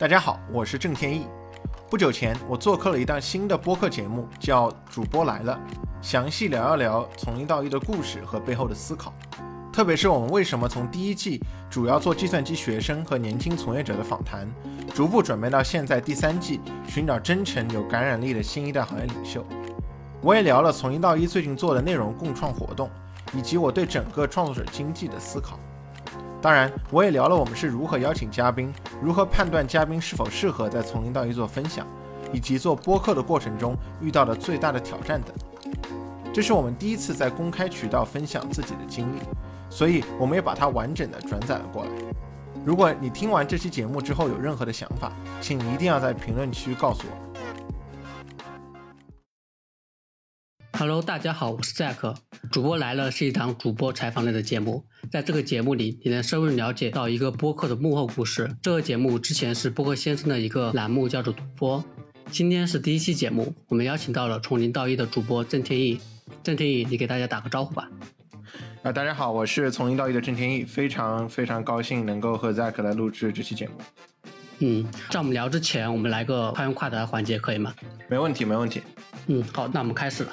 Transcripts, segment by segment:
大家好，我是郑天意。不久前，我做客了一档新的播客节目，叫《主播来了》，详细聊一聊从零到一的故事和背后的思考，特别是我们为什么从第一季主要做计算机学生和年轻从业者的访谈，逐步准备到现在第三季寻找真诚有感染力的新一代行业领袖。我也聊了从零到一最近做的内容共创活动，以及我对整个创作者经济的思考。当然，我也聊了我们是如何邀请嘉宾，如何判断嘉宾是否适合在从零到一做分享，以及做播客的过程中遇到的最大的挑战等。这是我们第一次在公开渠道分享自己的经历，所以我们也把它完整的转载了过来。如果你听完这期节目之后有任何的想法，请一定要在评论区告诉我。Hello，大家好，我是 Zack。主播来了是一档主播采访类的节目，在这个节目里，你能深入了解到一个播客的幕后故事。这个节目之前是播客先生的一个栏目，叫做主播。今天是第一期节目，我们邀请到了从零到一的主播郑天意。郑天意，你给大家打个招呼吧。啊，大家好，我是从零到一的郑天意，非常非常高兴能够和 Zack 来录制这期节目。嗯，在我们聊之前，我们来个快问快答的环节，可以吗？没问题，没问题。嗯，好，那我们开始了。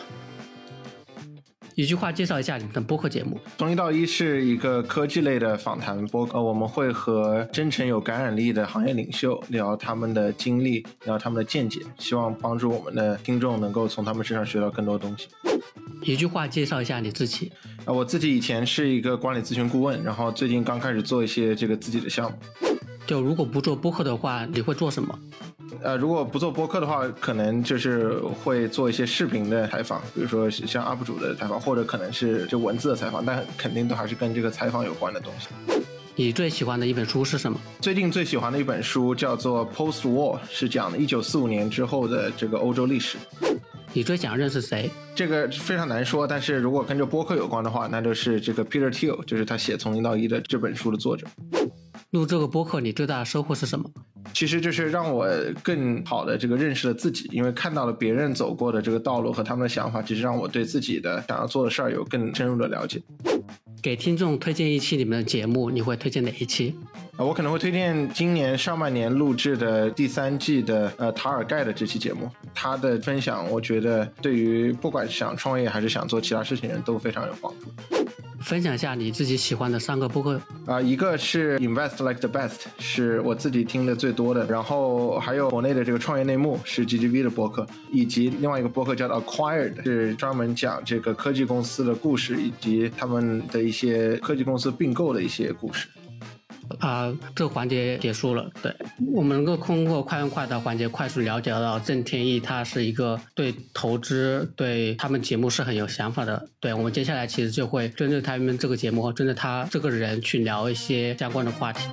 一句话介绍一下你们的播客节目。从一到一是一个科技类的访谈播客，我们会和真诚有感染力的行业领袖聊他们的经历，聊他们的见解，希望帮助我们的听众能够从他们身上学到更多东西。一句话介绍一下你自己。啊，我自己以前是一个管理咨询顾问，然后最近刚开始做一些这个自己的项目。就如果不做播客的话，你会做什么？呃，如果不做播客的话，可能就是会做一些视频的采访，比如说像 UP 主的采访，或者可能是就文字的采访，但肯定都还是跟这个采访有关的东西。你最喜欢的一本书是什么？最近最喜欢的一本书叫做《Post War》，是讲的1945年之后的这个欧洲历史。你最想认识谁？这个非常难说，但是如果跟着播客有关的话，那就是这个 Peter Thiel，就是他写《从零到一》的这本书的作者。录这个播客，你最大的收获是什么？其实就是让我更好的这个认识了自己，因为看到了别人走过的这个道路和他们的想法，其实让我对自己的想要做的事儿有更深入的了解。给听众推荐一期你们的节目，你会推荐哪一期？啊，我可能会推荐今年上半年录制的第三季的呃塔尔盖的这期节目，他的分享我觉得对于不管想创业还是想做其他事情人都非常有帮助。分享一下你自己喜欢的三个播客啊，一个是 Invest Like the Best，是我自己听的最多的，然后还有国内的这个创业内幕是 GGV 的播客，以及另外一个播客叫 Acquired，是专门讲这个科技公司的故事以及他们的一些科技公司并购的一些故事。啊，这个环节结束了。对我们能够通过快问快答环节快速了解到郑天意，他是一个对投资、对他们节目是很有想法的。对我们接下来其实就会针对他们这个节目和针对他这个人去聊一些相关的话题。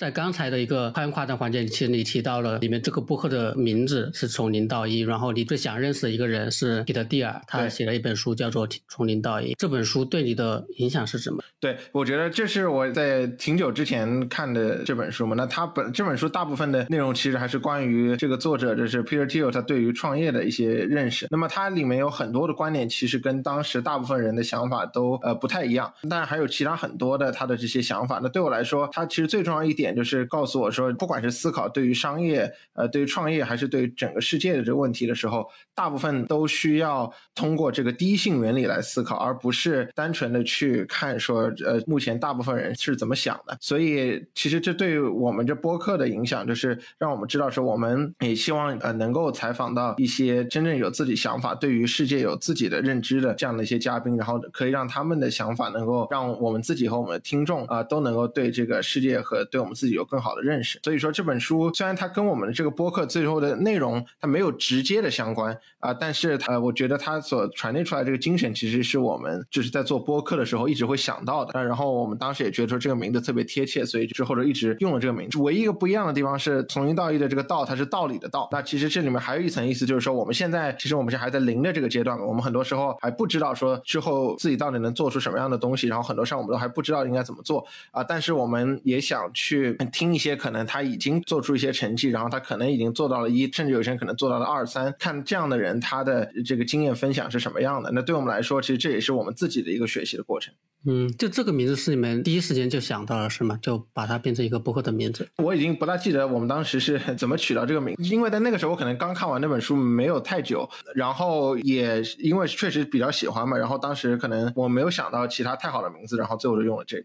在刚才的一个快问快答环节，其实你提到了里面这个播客的名字是从零到一，然后你最想认识的一个人是彼得蒂尔，他写了一本书叫做《从零到一》。这本书对你的影响是什么？对我觉得这是我在挺久之前看的这本书嘛。那他本这本书大部分的内容其实还是关于这个作者，就是 Peter Thiel，他对于创业的一些认识。那么它里面有很多的观点，其实跟当时大部分人的想法都呃不太一样。当然还有其他很多的他的这些想法。那对我来说，他其实最重要一点。就是告诉我说，不管是思考对于商业、呃，对于创业，还是对于整个世界的这个问题的时候，大部分都需要通过这个第一性原理来思考，而不是单纯的去看说，呃，目前大部分人是怎么想的。所以，其实这对于我们这播客的影响，就是让我们知道说，我们也希望呃能够采访到一些真正有自己想法、对于世界有自己的认知的这样的一些嘉宾，然后可以让他们的想法能够让我们自己和我们的听众啊都能够对这个世界和对我们自己有更好的认识，所以说这本书虽然它跟我们的这个播客最后的内容它没有直接的相关啊，但是呃，我觉得它所传递出来这个精神，其实是我们就是在做播客的时候一直会想到的。然后我们当时也觉得说这个名字特别贴切，所以之后就一直用了这个名字。唯一一个不一样的地方是从零到一的这个道，它是道理的道。那其实这里面还有一层意思，就是说我们现在其实我们是还在零的这个阶段，我们很多时候还不知道说之后自己到底能做出什么样的东西，然后很多事我们都还不知道应该怎么做啊。但是我们也想去听。一些可能他已经做出一些成绩，然后他可能已经做到了一，甚至有些人可能做到了二三。看这样的人，他的这个经验分享是什么样的？那对我们来说，其实这也是我们自己的一个学习的过程。嗯，就这个名字是你们第一时间就想到了是吗？就把它变成一个播客的名字。我已经不大记得我们当时是怎么取到这个名，因为在那个时候我可能刚看完那本书没有太久，然后也因为确实比较喜欢嘛，然后当时可能我没有想到其他太好的名字，然后最后就用了这个。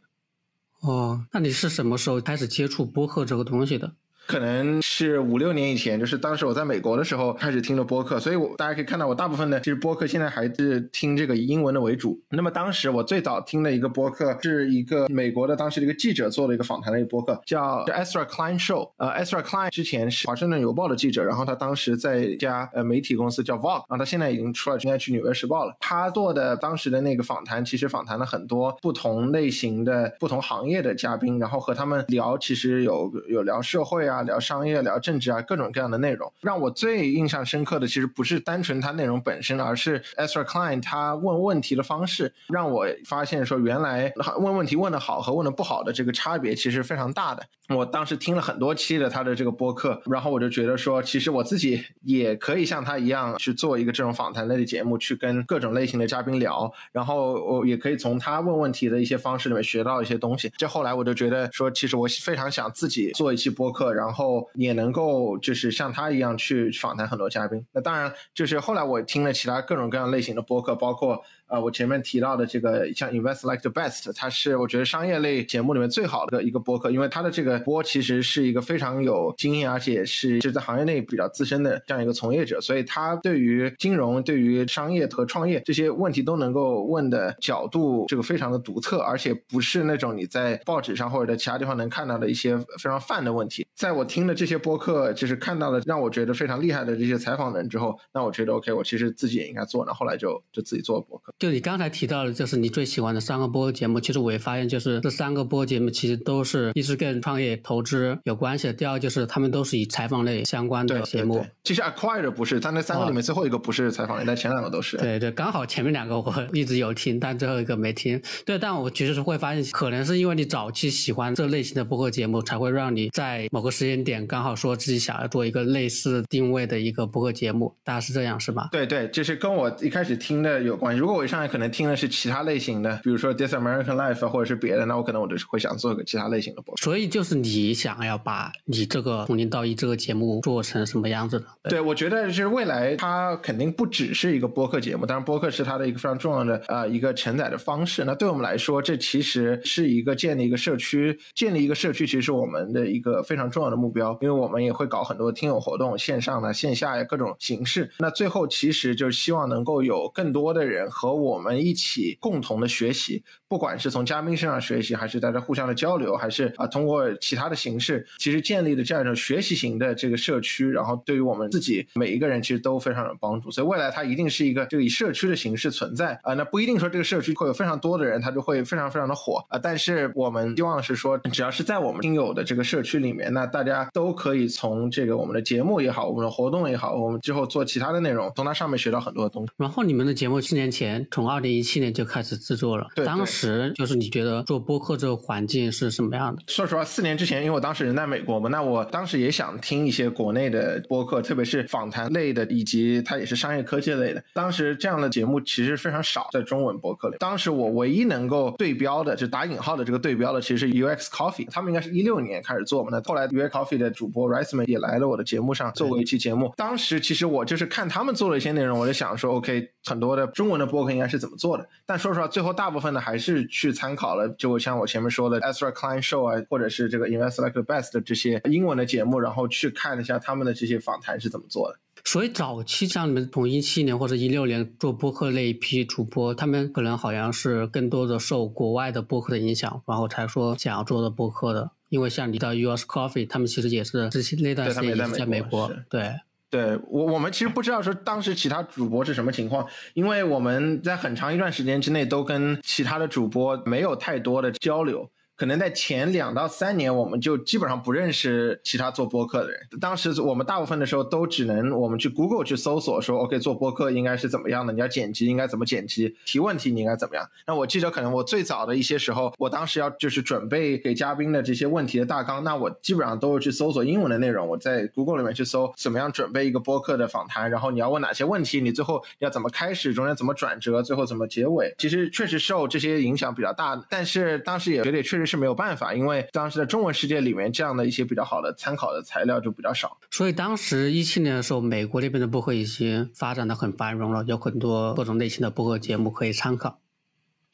哦，那你是什么时候开始接触播客这个东西的？可能是五六年以前，就是当时我在美国的时候开始听的播客，所以我大家可以看到我大部分的其实播客现在还是听这个英文的为主。那么当时我最早听的一个播客是一个美国的当时的一个记者做的一个访谈的一个播客，叫 Ezra Klein Show。呃，Ezra Klein 之前是华盛顿邮报的记者，然后他当时在一家呃媒体公司叫 Vogue，然后他现在已经出来，应该去纽约时报了。他做的当时的那个访谈，其实访谈了很多不同类型的不同行业的嘉宾，然后和他们聊，其实有有聊社会啊，啊聊商业，聊。政治啊，各种各样的内容，让我最印象深刻的，其实不是单纯它内容本身，而是 Esther Klein 他问问题的方式，让我发现说，原来问问题问的好和问的不好的这个差别其实非常大的。我当时听了很多期的他的这个播客，然后我就觉得说，其实我自己也可以像他一样去做一个这种访谈类的节目，去跟各种类型的嘉宾聊，然后我也可以从他问问题的一些方式里面学到一些东西。这后来我就觉得说，其实我非常想自己做一期播客，然后然后也。能够就是像他一样去访谈很多嘉宾，那当然就是后来我听了其他各种各样类型的播客，包括。啊，我前面提到的这个像 Invest Like the Best，它是我觉得商业类节目里面最好的一个播客，因为它的这个播其实是一个非常有经验，而且是就在行业内比较资深的这样一个从业者，所以他对于金融、对于商业和创业这些问题都能够问的角度，这个非常的独特，而且不是那种你在报纸上或者在其他地方能看到的一些非常泛的问题。在我听了这些播客，就是看到了让我觉得非常厉害的这些采访人之后，那我觉得 OK，我其实自己也应该做，那后来就就自己做了播客。就你刚才提到的，就是你最喜欢的三个播节目。其实我也发现，就是这三个播节目其实都是一是跟创业投资有关系的，第二就是他们都是以采访类相关的节目。其实 Acquire 不是，但那三个里面最后一个不是采访类，但前两个都是。对对，刚好前面两个我一直有听，但最后一个没听。对，但我其实是会发现，可能是因为你早期喜欢这类型的播客节目，才会让你在某个时间点刚好说自己想要做一个类似定位的一个播客节目。大概是这样，是吧？对对，就是跟我一开始听的有关系。如果我一上来可能听的是。其他类型的，比如说《This American Life》或者是别的，那我可能我就是会想做个其他类型的播。所以就是你想要把你这个从零到一这个节目做成什么样子的？对，我觉得就是未来它肯定不只是一个播客节目，当然播客是它的一个非常重要的呃一个承载的方式。那对我们来说，这其实是一个建立一个社区，建立一个社区其实是我们的一个非常重要的目标，因为我们也会搞很多听友活动，线上的、线下呀各种形式。那最后其实就是希望能够有更多的人和我们一起。共同的学习，不管是从嘉宾身上学习，还是大家互相的交流，还是啊通过其他的形式，其实建立的这样一种学习型的这个社区，然后对于我们自己每一个人其实都非常有帮助。所以未来它一定是一个就以社区的形式存在啊，那不一定说这个社区会有非常多的人，它就会非常非常的火啊。但是我们希望是说，只要是在我们听友的这个社区里面，那大家都可以从这个我们的节目也好，我们的活动也好，我们之后做其他的内容，从它上面学到很多的东西。然后你们的节目四年前，从二零一七年。就开始制作了。对，当时就是你觉得做播客这个环境是什么样的？说实话，四年之前，因为我当时人在美国嘛，那我当时也想听一些国内的播客，特别是访谈类的，以及它也是商业科技类的。当时这样的节目其实非常少，在中文播客里。当时我唯一能够对标的，就打引号的这个对标的，其实是 UX Coffee，他们应该是一六年开始做嘛。那后来 UX Coffee 的主播 r i s e m a n 也来了我的节目上做过一期节目。当时其实我就是看他们做了一些内容，我就想说，OK，很多的中文的播客应该是怎么做的。但说实话，最后大。部分呢还是去参考了，就像我前面说的 Ezra Klein Show 啊，或者是这个 Invest Like the Best 的这些英文的节目，然后去看了一下他们的这些访谈是怎么做的。所以早期像你们从一七年或者一六年做播客那一批主播，他们可能好像是更多的受国外的播客的影响，然后才说想要做的播客的。因为像你到 US Coffee，他们其实也是之前那段时间也是在美国，对。对我，我们其实不知道说当时其他主播是什么情况，因为我们在很长一段时间之内都跟其他的主播没有太多的交流。可能在前两到三年，我们就基本上不认识其他做播客的人。当时我们大部分的时候都只能我们去 Google 去搜索说，OK，做播客应该是怎么样的？你要剪辑应该怎么剪辑？提问题你应该怎么样？那我记得可能我最早的一些时候，我当时要就是准备给嘉宾的这些问题的大纲，那我基本上都是去搜索英文的内容。我在 Google 里面去搜怎么样准备一个播客的访谈，然后你要问哪些问题，你最后要怎么开始，中间怎么转折，最后怎么结尾。其实确实受这些影响比较大，但是当时也觉得确实是没有办法，因为当时在中文世界里面，这样的一些比较好的参考的材料就比较少。所以当时一七年的时候，美国那边的播客已经发展的很繁荣了，有很多各种类型的播客节目可以参考。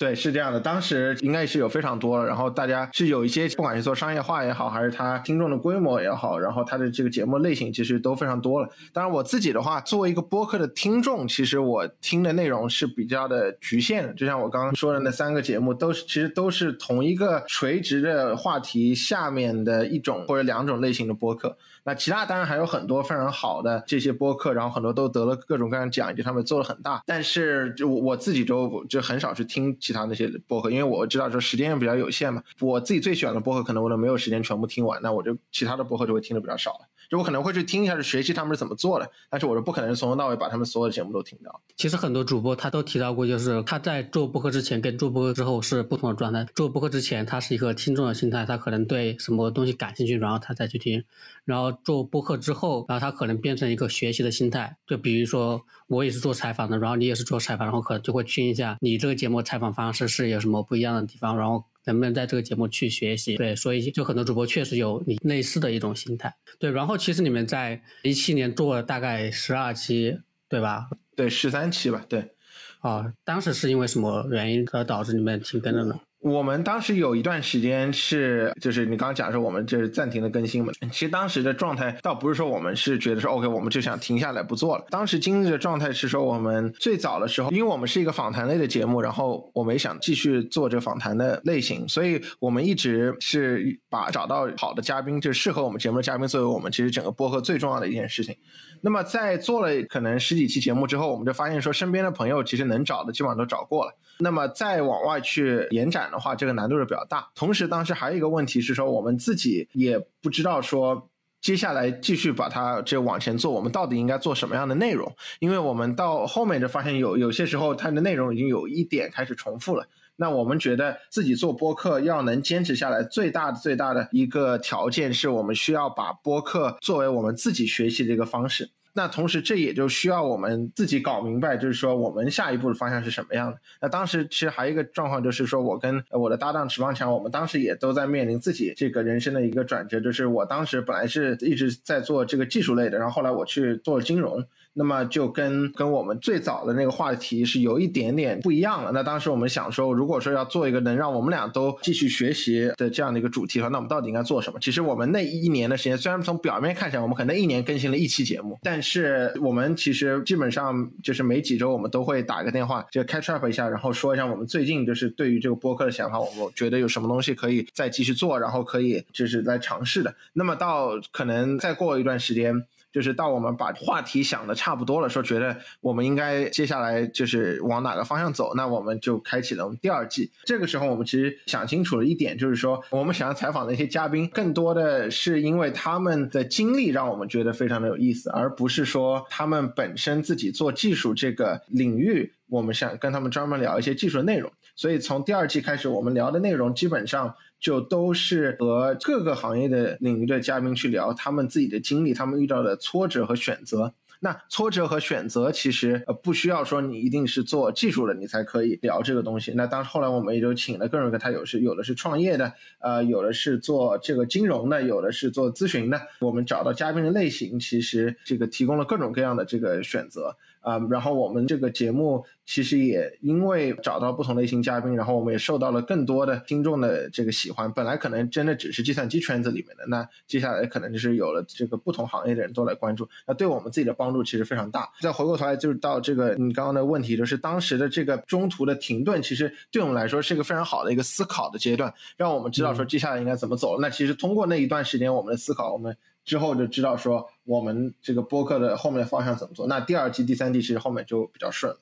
对，是这样的，当时应该是有非常多，然后大家是有一些，不管是做商业化也好，还是他听众的规模也好，然后他的这个节目类型其实都非常多了。当然，我自己的话，作为一个播客的听众，其实我听的内容是比较的局限的。就像我刚刚说的那三个节目，都是其实都是同一个垂直的话题下面的一种或者两种类型的播客。那其他当然还有很多非常好的这些播客，然后很多都得了各种各样奖，以及他们做了很大。但是就我自己就就很少去听其他那些播客，因为我知道说时间也比较有限嘛。我自己最喜欢的播客可能我都没有时间全部听完，那我就其他的播客就会听的比较少了。就我可能会去听一下，去学习他们是怎么做的，但是我是不可能从头到尾把他们所有的节目都听到。其实很多主播他都提到过，就是他在做播客之前跟做播客之后是不同的状态。做播客之前他是一个听众的心态，他可能对什么东西感兴趣，然后他再去听。然后做播客之后，然后他可能变成一个学习的心态。就比如说我也是做采访的，然后你也是做采访，然后可能就会听一下你这个节目采访方式是有什么不一样的地方，然后。能不能在这个节目去学习？对，所以就很多主播确实有你类似的一种心态。对，然后其实你们在一七年做了大概十二期，对吧？对，十三期吧。对。啊，当时是因为什么原因而导致你们停更的呢？我们当时有一段时间是，就是你刚刚讲说我们就是暂停的更新嘛。其实当时的状态倒不是说我们是觉得说 OK，我们就想停下来不做了。当时经历的状态是说，我们最早的时候，因为我们是一个访谈类的节目，然后我们也想继续做这访谈的类型，所以我们一直是把找到好的嘉宾，就适合我们节目的嘉宾，作为我们其实整个播客最重要的一件事情。那么在做了可能十几期节目之后，我们就发现说，身边的朋友其实能找的基本上都找过了。那么再往外去延展的话，这个难度是比较大。同时，当时还有一个问题是说，我们自己也不知道说，接下来继续把它这往前做，我们到底应该做什么样的内容？因为我们到后面就发现有有些时候它的内容已经有一点开始重复了。那我们觉得自己做播客要能坚持下来，最大的最大的一个条件是我们需要把播客作为我们自己学习的一个方式。那同时，这也就需要我们自己搞明白，就是说我们下一步的方向是什么样的。那当时其实还有一个状况，就是说我跟我的搭档池方强，我们当时也都在面临自己这个人生的一个转折，就是我当时本来是一直在做这个技术类的，然后后来我去做金融。那么就跟跟我们最早的那个话题是有一点点不一样了。那当时我们想说，如果说要做一个能让我们俩都继续学习的这样的一个主题的话，那我们到底应该做什么？其实我们那一年的时间，虽然从表面看起来我们可能一年更新了一期节目，但是我们其实基本上就是每几周我们都会打一个电话，就 catch up 一下，然后说一下我们最近就是对于这个播客的想法，我们觉得有什么东西可以再继续做，然后可以就是来尝试的。那么到可能再过一段时间。就是到我们把话题想的差不多了，说觉得我们应该接下来就是往哪个方向走，那我们就开启了我们第二季。这个时候我们其实想清楚了一点，就是说我们想要采访的一些嘉宾，更多的是因为他们的经历让我们觉得非常的有意思，而不是说他们本身自己做技术这个领域，我们想跟他们专门聊一些技术的内容。所以从第二季开始，我们聊的内容基本上。就都是和各个行业的领域的嘉宾去聊他们自己的经历，他们遇到的挫折和选择。那挫折和选择其实呃不需要说你一定是做技术的你才可以聊这个东西。那当后来我们也就请了各种各他有是有的是创业的，呃有的是做这个金融的，有的是做咨询的。我们找到嘉宾的类型，其实这个提供了各种各样的这个选择。啊，然后我们这个节目其实也因为找到不同类型嘉宾，然后我们也受到了更多的听众的这个喜欢。本来可能真的只是计算机圈子里面的，那接下来可能就是有了这个不同行业的人都来关注，那对我们自己的帮助其实非常大。再回过头来就是到这个你刚刚的问题，就是当时的这个中途的停顿，其实对我们来说是一个非常好的一个思考的阶段，让我们知道说接下来应该怎么走。那其实通过那一段时间我们的思考，我们。之后就知道说我们这个播客的后面的方向怎么做。那第二季、第三季其实后面就比较顺。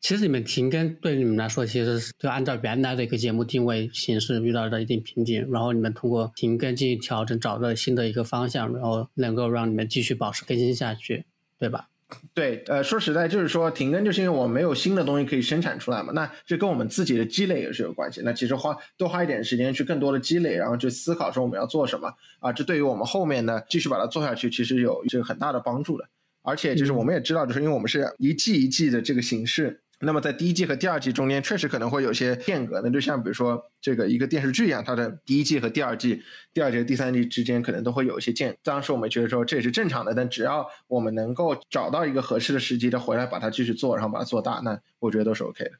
其实你们停更对你们来说，其实是就按照原来的一个节目定位形式遇到了一定瓶颈，然后你们通过停更进行调整，找到新的一个方向，然后能够让你们继续保持更新下去，对吧？对，呃，说实在，就是说停更，就是因为我没有新的东西可以生产出来嘛。那这跟我们自己的积累也是有关系。那其实花多花一点时间去更多的积累，然后去思考说我们要做什么啊，这对于我们后面呢继续把它做下去，其实有这个很大的帮助的。而且就是我们也知道，就是因为我们是一季一季的这个形式。那么在第一季和第二季中间，确实可能会有些间隔。那就像比如说这个一个电视剧一样，它的第一季和第二季、第二季和第三季之间可能都会有一些间。当时我们觉得说这也是正常的，但只要我们能够找到一个合适的时机再回来把它继续做，然后把它做大，那我觉得都是 OK 的。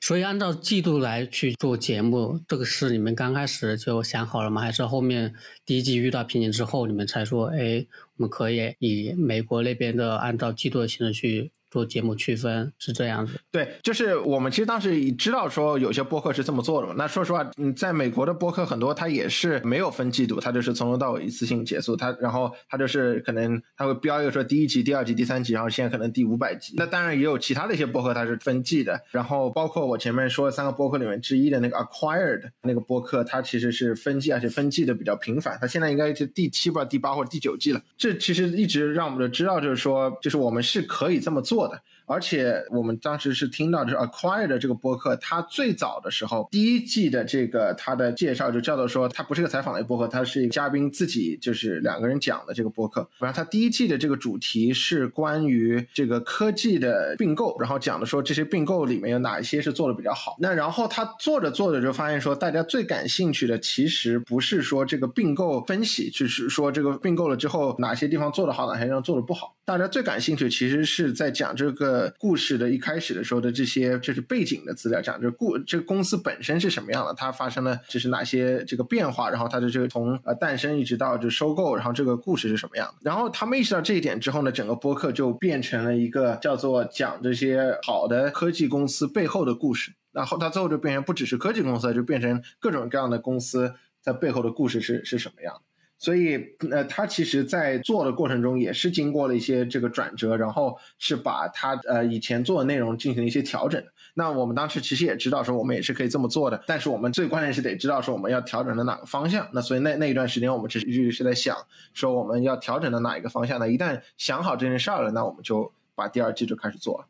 所以按照季度来去做节目，这个是你们刚开始就想好了吗？还是后面第一季遇到瓶颈之后，你们才说，哎，我们可以以美国那边的按照季度的形式去？做节目区分是这样子，对，就是我们其实当时知道说有些播客是这么做的嘛。那说实话，嗯，在美国的播客很多，它也是没有分季度，它就是从头到尾一次性结束。它然后它就是可能它会标一个说第一集、第二集、第三集，然后现在可能第五百集。那当然也有其他的一些播客它是分季的。然后包括我前面说的三个播客里面之一的那个 Acquired 那个播客，它其实是分季，而且分季的比较频繁。它现在应该是第七不知道第八或者第九季了。这其实一直让我们就知道，就是说，就是我们是可以这么做。做的，而且我们当时是听到就是 Acquired 这个播客，它最早的时候第一季的这个它的介绍就叫做说，它不是个采访类播客，它是一个嘉宾自己就是两个人讲的这个播客。然后它第一季的这个主题是关于这个科技的并购，然后讲的说这些并购里面有哪一些是做的比较好。那然后他做着做着就发现说，大家最感兴趣的其实不是说这个并购分析，就是说这个并购了之后哪些地方做得好，哪些地方做的不好。大家最感兴趣其实是在。讲这个故事的一开始的时候的这些就是背景的资料，讲这故这个公司本身是什么样的，它发生了就是哪些这个变化，然后它的这个从呃诞生一直到就收购，然后这个故事是什么样的。然后他们意识到这一点之后呢，整个播客就变成了一个叫做讲这些好的科技公司背后的故事。然后它最后就变成不只是科技公司，就变成各种各样的公司在背后的故事是是什么样的。所以，呃，他其实，在做的过程中也是经过了一些这个转折，然后是把他呃以前做的内容进行了一些调整。那我们当时其实也知道说，我们也是可以这么做的，但是我们最关键是得知道说我们要调整的哪个方向。那所以那那一段时间，我们其实一直是在想说我们要调整的哪一个方向。呢一旦想好这件事儿了，那我们就把第二季就开始做了。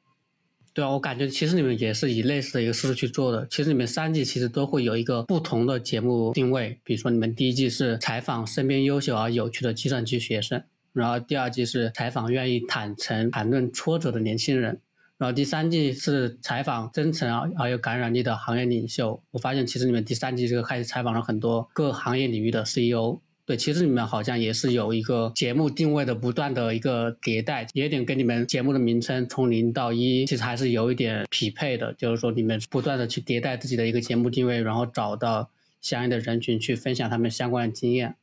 对啊，我感觉其实你们也是以类似的一个思路去做的。其实你们三季其实都会有一个不同的节目定位，比如说你们第一季是采访身边优秀而有趣的计算机学生，然后第二季是采访愿意坦诚谈论挫折的年轻人，然后第三季是采访真诚而而有感染力的行业领袖。我发现其实你们第三季这个开始采访了很多各行业领域的 CEO。对，其实你们好像也是有一个节目定位的不断的一个迭代，也有点跟你们节目的名称从零到一，其实还是有一点匹配的。就是说，你们不断的去迭代自己的一个节目定位，然后找到相应的人群去分享他们相关的经验。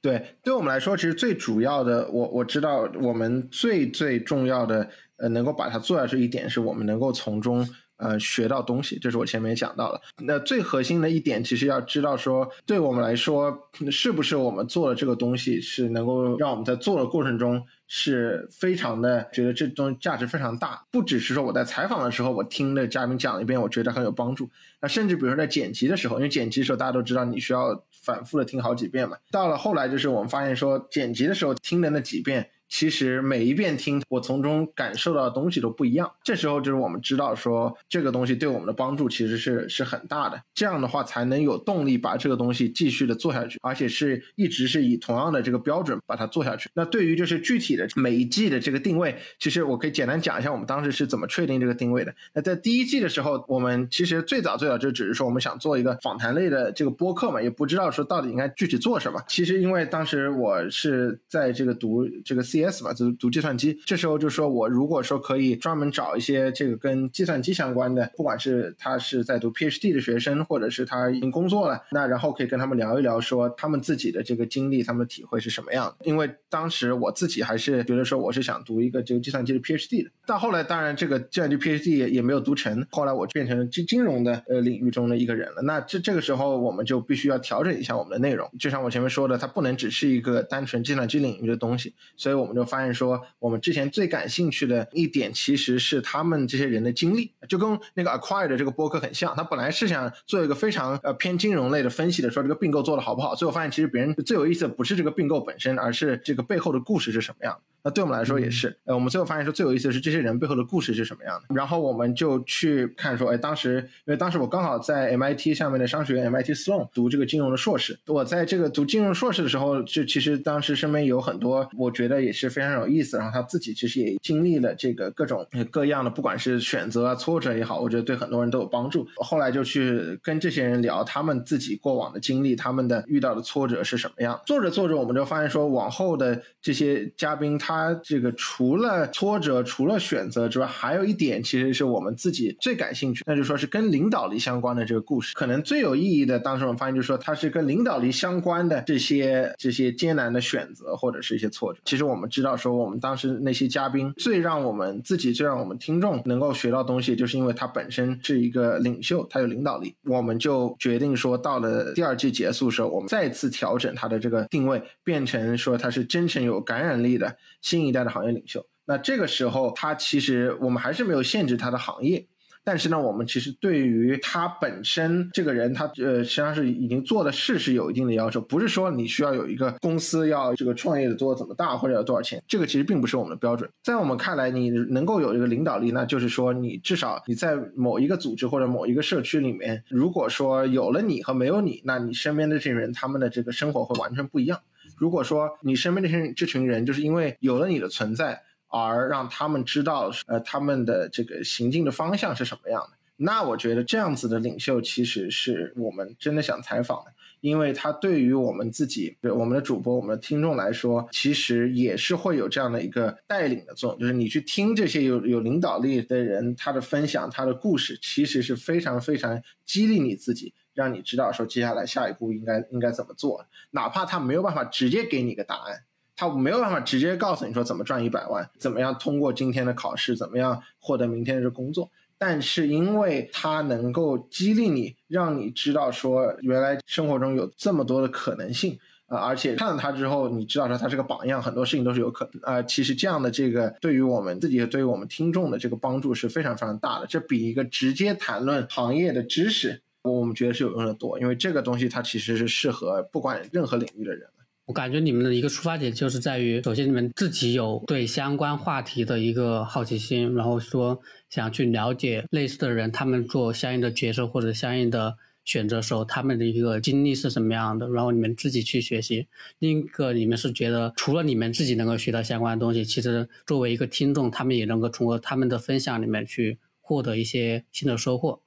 对，对我们来说，其实最主要的，我我知道我们最最重要的，呃，能够把它做下去一点，是我们能够从中。呃，学到东西，这是我前面讲到了。那最核心的一点，其实要知道说，对我们来说，是不是我们做的这个东西是能够让我们在做的过程中是非常的觉得这东西价值非常大。不只是说我在采访的时候，我听的嘉宾讲了一遍，我觉得很有帮助。那甚至比如说在剪辑的时候，因为剪辑的时候大家都知道，你需要反复的听好几遍嘛。到了后来，就是我们发现说，剪辑的时候听的那几遍。其实每一遍听，我从中感受到的东西都不一样。这时候就是我们知道说，这个东西对我们的帮助其实是是很大的。这样的话才能有动力把这个东西继续的做下去，而且是一直是以同样的这个标准把它做下去。那对于就是具体的每一季的这个定位，其实我可以简单讲一下我们当时是怎么确定这个定位的。那在第一季的时候，我们其实最早最早就只是说我们想做一个访谈类的这个播客嘛，也不知道说到底应该具体做什么。其实因为当时我是在这个读这个 C。S 吧，就是读计算机。这时候就说，我如果说可以专门找一些这个跟计算机相关的，不管是他是在读 PhD 的学生，或者是他已经工作了，那然后可以跟他们聊一聊，说他们自己的这个经历，他们的体会是什么样的。因为当时我自己还是觉得说，我是想读一个这个计算机的 PhD 的。到后来，当然这个计算机 PhD 也也没有读成。后来我变成金金融的呃领域中的一个人了。那这这个时候，我们就必须要调整一下我们的内容。就像我前面说的，它不能只是一个单纯计算机领域的东西，所以我们。们就发现说，我们之前最感兴趣的一点其实是他们这些人的经历，就跟那个 Acquired 这个播客很像。他本来是想做一个非常呃偏金融类的分析的，说这个并购做的好不好。最后发现，其实别人最有意思的不是这个并购本身，而是这个背后的故事是什么样的。那对我们来说也是，呃，我们最后发现说最有意思的是这些人背后的故事是什么样的。然后我们就去看说，哎，当时因为当时我刚好在 MIT 上面的商学院 MIT Sloan 读这个金融的硕士，我在这个读金融硕士的时候，就其实当时身边有很多我觉得也是非常有意思，然后他自己其实也经历了这个各种各样的，不管是选择啊、挫折也好，我觉得对很多人都有帮助。后来就去跟这些人聊他们自己过往的经历，他们的遇到的挫折是什么样。做着做着，我们就发现说，往后的这些嘉宾他。他这个除了挫折，除了选择之外，还有一点其实是我们自己最感兴趣，那就说是跟领导力相关的这个故事，可能最有意义的。当时我们发现，就是说它是跟领导力相关的这些这些艰难的选择或者是一些挫折。其实我们知道，说我们当时那些嘉宾最让我们自己，最让我们听众能够学到东西，就是因为他本身是一个领袖，他有领导力。我们就决定说，到了第二季结束的时候，我们再次调整他的这个定位，变成说他是真诚有感染力的。新一代的行业领袖，那这个时候他其实我们还是没有限制他的行业，但是呢，我们其实对于他本身这个人，他呃实际上是已经做的事是有一定的要求，不是说你需要有一个公司要这个创业的多怎么大或者要多少钱，这个其实并不是我们的标准。在我们看来，你能够有一个领导力，那就是说你至少你在某一个组织或者某一个社区里面，如果说有了你和没有你，那你身边的这些人他们的这个生活会完全不一样。如果说你身边这些这群人就是因为有了你的存在而让他们知道，呃，他们的这个行进的方向是什么样的，那我觉得这样子的领袖其实是我们真的想采访的，因为他对于我们自己、我们的主播、我们的听众来说，其实也是会有这样的一个带领的作用，就是你去听这些有有领导力的人他的分享、他的故事，其实是非常非常激励你自己。让你知道说接下来下一步应该应该怎么做，哪怕他没有办法直接给你个答案，他没有办法直接告诉你说怎么赚一百万，怎么样通过今天的考试，怎么样获得明天的工作，但是因为它能够激励你，让你知道说原来生活中有这么多的可能性啊，而且看了他之后，你知道说他是个榜样，很多事情都是有可能啊。其实这样的这个对于我们自己，对于我们听众的这个帮助是非常非常大的，这比一个直接谈论行业的知识。我们觉得是有用的多，因为这个东西它其实是适合不管任何领域的人我感觉你们的一个出发点就是在于，首先你们自己有对相关话题的一个好奇心，然后说想去了解类似的人，他们做相应的决策或者相应的选择时候，他们的一个经历是什么样的，然后你们自己去学习。另一个，你们是觉得除了你们自己能够学到相关的东西，其实作为一个听众，他们也能够通过他们的分享里面去获得一些新的收获。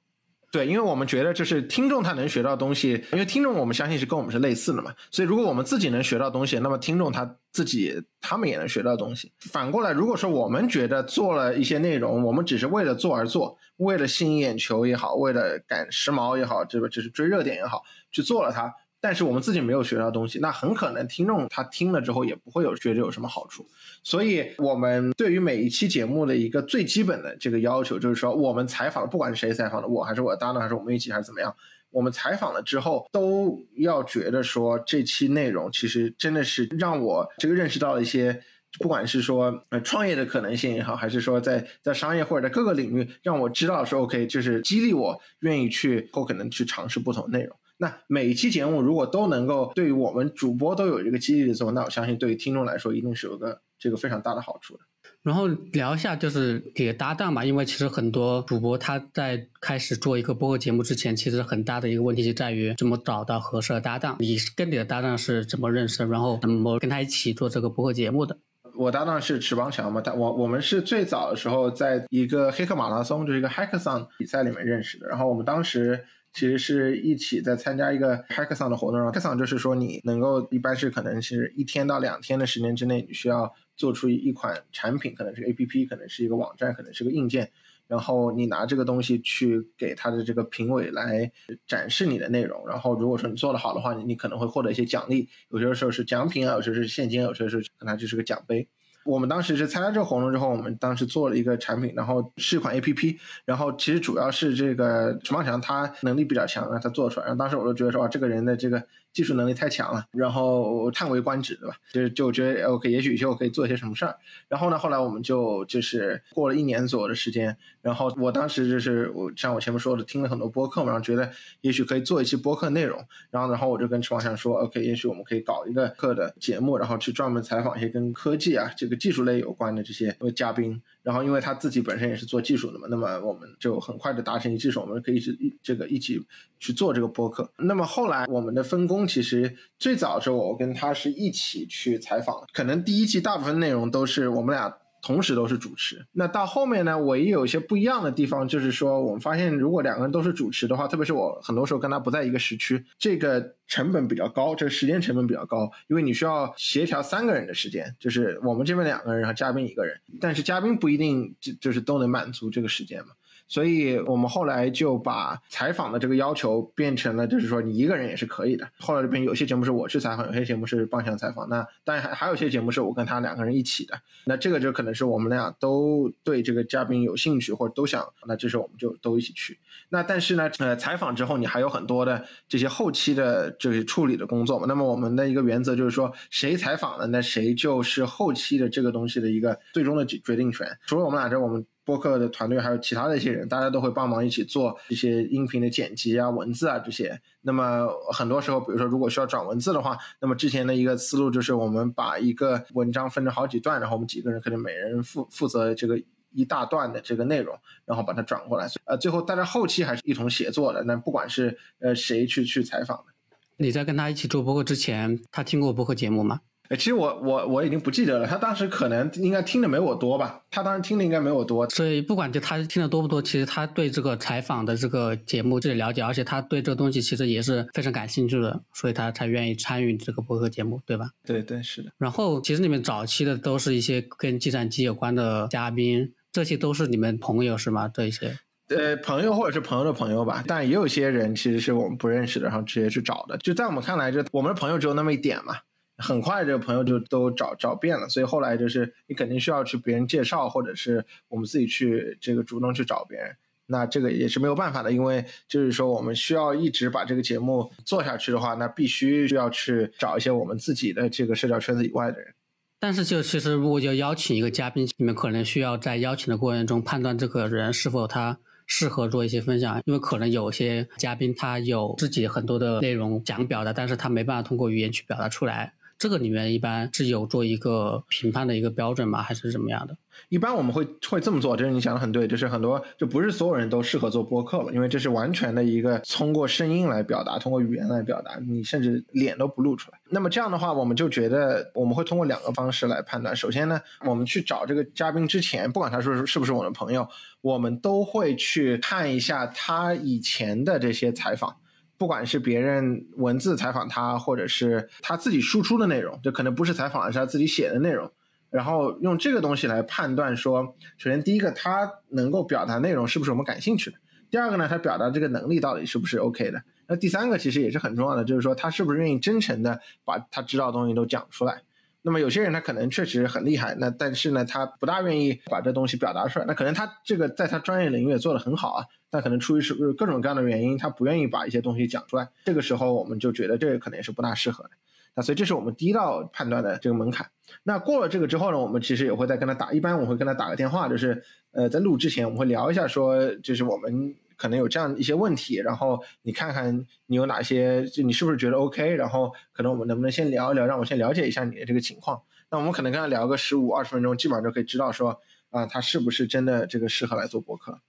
对，因为我们觉得就是听众他能学到东西，因为听众我们相信是跟我们是类似的嘛，所以如果我们自己能学到东西，那么听众他自己他们也能学到东西。反过来，如果说我们觉得做了一些内容，我们只是为了做而做，为了吸引眼球也好，为了赶时髦也好，这个就是追热点也好，去做了它。但是我们自己没有学到东西，那很可能听众他听了之后也不会有觉得有什么好处。所以，我们对于每一期节目的一个最基本的这个要求，就是说，我们采访不管是谁采访的，我还是我的搭档，还是我们一起，还是怎么样，我们采访了之后，都要觉得说，这期内容其实真的是让我这个认识到了一些，不管是说呃创业的可能性也好，还是说在在商业或者在各个领域，让我知道说，OK，就是激励我愿意去后可能去尝试不同内容。那每一期节目如果都能够对于我们主播都有这个激励的作用，那我相信对于听众来说一定是有个这个非常大的好处的。然后聊一下就是给搭档嘛，因为其实很多主播他在开始做一个播客节目之前，其实很大的一个问题就在于怎么找到合适的搭档。你跟你的搭档是怎么认识，然后怎么跟他一起做这个播客节目的？我搭档是池邦强嘛，但我我们是最早的时候在一个黑客马拉松，就是一个 Hackathon 比赛里面认识的。然后我们当时。其实是一起在参加一个 hackathon 的活动，hackathon 就是说你能够一般是可能是一天到两天的时间之内，你需要做出一款产品，可能是 APP，可能是一个网站，可能是个硬件，然后你拿这个东西去给他的这个评委来展示你的内容，然后如果说你做得好的话，你可能会获得一些奖励，有些时候是奖品啊，有些是现金，有些时候可能就是个奖杯。我们当时是参加这个活动之后，我们当时做了一个产品，然后是一款 A P P，然后其实主要是这个陈茂强他能力比较强，让他做出来。然后当时我就觉得说，哇，这个人的这个技术能力太强了，然后叹为观止，对吧？就是就觉得 OK，也许以后可以做一些什么事儿。然后呢，后来我们就就是过了一年左右的时间，然后我当时就是我像我前面说的，听了很多播客嘛，然后觉得也许可以做一期播客内容。然后然后我就跟池王想说，OK，也许我们可以搞一个课的节目，然后去专门采访一些跟科技啊这个技术类有关的这些嘉宾。然后因为他自己本身也是做技术的嘛，那么我们就很快的达成一致，我们可以一这个一起去做这个播客。那么后来我们的分工其实最早时候我跟他是一起去采访，可能第一季大部分内容都是我们俩。同时都是主持，那到后面呢，我也有一些不一样的地方，就是说，我们发现如果两个人都是主持的话，特别是我很多时候跟他不在一个时区，这个成本比较高，这个时间成本比较高，因为你需要协调三个人的时间，就是我们这边两个人，和嘉宾一个人，但是嘉宾不一定就就是都能满足这个时间嘛。所以我们后来就把采访的这个要求变成了，就是说你一个人也是可以的。后来这边有些节目是我去采访，有些节目是棒向采访。那当然还还有些节目是我跟他两个人一起的。那这个就可能是我们俩都对这个嘉宾有兴趣或者都想，那这时候我们就都一起去。那但是呢，呃，采访之后你还有很多的这些后期的这些处理的工作嘛。那么我们的一个原则就是说，谁采访了，那谁就是后期的这个东西的一个最终的决决定权。除了我们俩这，我们。播客的团队还有其他的一些人，大家都会帮忙一起做一些音频的剪辑啊、文字啊这些。那么很多时候，比如说如果需要转文字的话，那么之前的一个思路就是我们把一个文章分成好几段，然后我们几个人可能每人负负责这个一大段的这个内容，然后把它转过来。呃，最后大家后期还是一同协作的。那不管是呃谁去去采访的，你在跟他一起做播客之前，他听过播客节目吗？哎，其实我我我已经不记得了，他当时可能应该听的没我多吧，他当时听的应该没我多，所以不管就他听的多不多，其实他对这个采访的这个节目这里了解，而且他对这个东西其实也是非常感兴趣的，所以他才愿意参与这个播客节目，对吧？对对是的。然后其实你们早期的都是一些跟计算机有关的嘉宾，这些都是你们朋友是吗？这一些？呃，朋友或者是朋友的朋友吧，但也有些人其实是我们不认识的，然后直接去找的。就在我们看来，就我们的朋友只有那么一点嘛。很快，这个朋友就都找找遍了，所以后来就是你肯定需要去别人介绍，或者是我们自己去这个主动去找别人。那这个也是没有办法的，因为就是说我们需要一直把这个节目做下去的话，那必须需要去找一些我们自己的这个社交圈子以外的人。但是就其实如果要邀请一个嘉宾，你们可能需要在邀请的过程中判断这个人是否他适合做一些分享，因为可能有些嘉宾他有自己很多的内容想表达，但是他没办法通过语言去表达出来。这个里面一般是有做一个评判的一个标准吗？还是怎么样的？一般我们会会这么做，就是你想的很对，就是很多就不是所有人都适合做播客了，因为这是完全的一个通过声音来表达，通过语言来表达，你甚至脸都不露出来。那么这样的话，我们就觉得我们会通过两个方式来判断。首先呢，我们去找这个嘉宾之前，不管他说是不是我的朋友，我们都会去看一下他以前的这些采访。不管是别人文字采访他，或者是他自己输出的内容，就可能不是采访，而是他自己写的内容。然后用这个东西来判断说，首先第一个，他能够表达内容是不是我们感兴趣的；第二个呢，他表达这个能力到底是不是 OK 的。那第三个其实也是很重要的，就是说他是不是愿意真诚的把他知道的东西都讲出来。那么有些人他可能确实很厉害，那但是呢，他不大愿意把这东西表达出来。那可能他这个在他专业领域也做得很好啊，但可能出于是各种各样的原因，他不愿意把一些东西讲出来。这个时候我们就觉得这个可能也是不大适合的。那所以这是我们第一道判断的这个门槛。那过了这个之后呢，我们其实也会再跟他打，一般我会跟他打个电话，就是呃在录之前我们会聊一下，说就是我们。可能有这样一些问题，然后你看看你有哪些，就你是不是觉得 OK？然后可能我们能不能先聊一聊，让我先了解一下你的这个情况。那我们可能跟他聊个十五二十分钟，基本上就可以知道说啊，他是不是真的这个适合来做博客。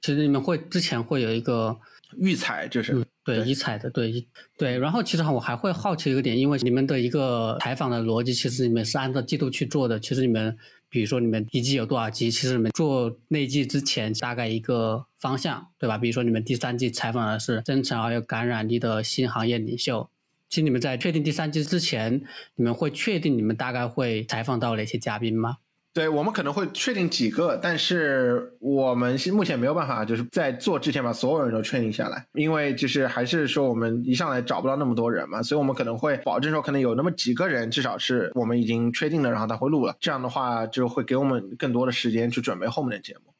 其实你们会之前会有一个预采，就是对预采的，对对。然后其实我还会好奇一个点，因为你们的一个采访的逻辑，其实你们是按照季度去做的。其实你们。比如说你们一季有多少集？其实你们做那季之前大概一个方向，对吧？比如说你们第三季采访的是真诚而又感染力的新行业领袖。其实你们在确定第三季之前，你们会确定你们大概会采访到哪些嘉宾吗？对我们可能会确定几个，但是我们目前没有办法，就是在做之前把所有人都确定下来，因为就是还是说我们一上来找不到那么多人嘛，所以我们可能会保证说可能有那么几个人，至少是我们已经确定了，然后他会录了，这样的话就会给我们更多的时间去准备后面的节目。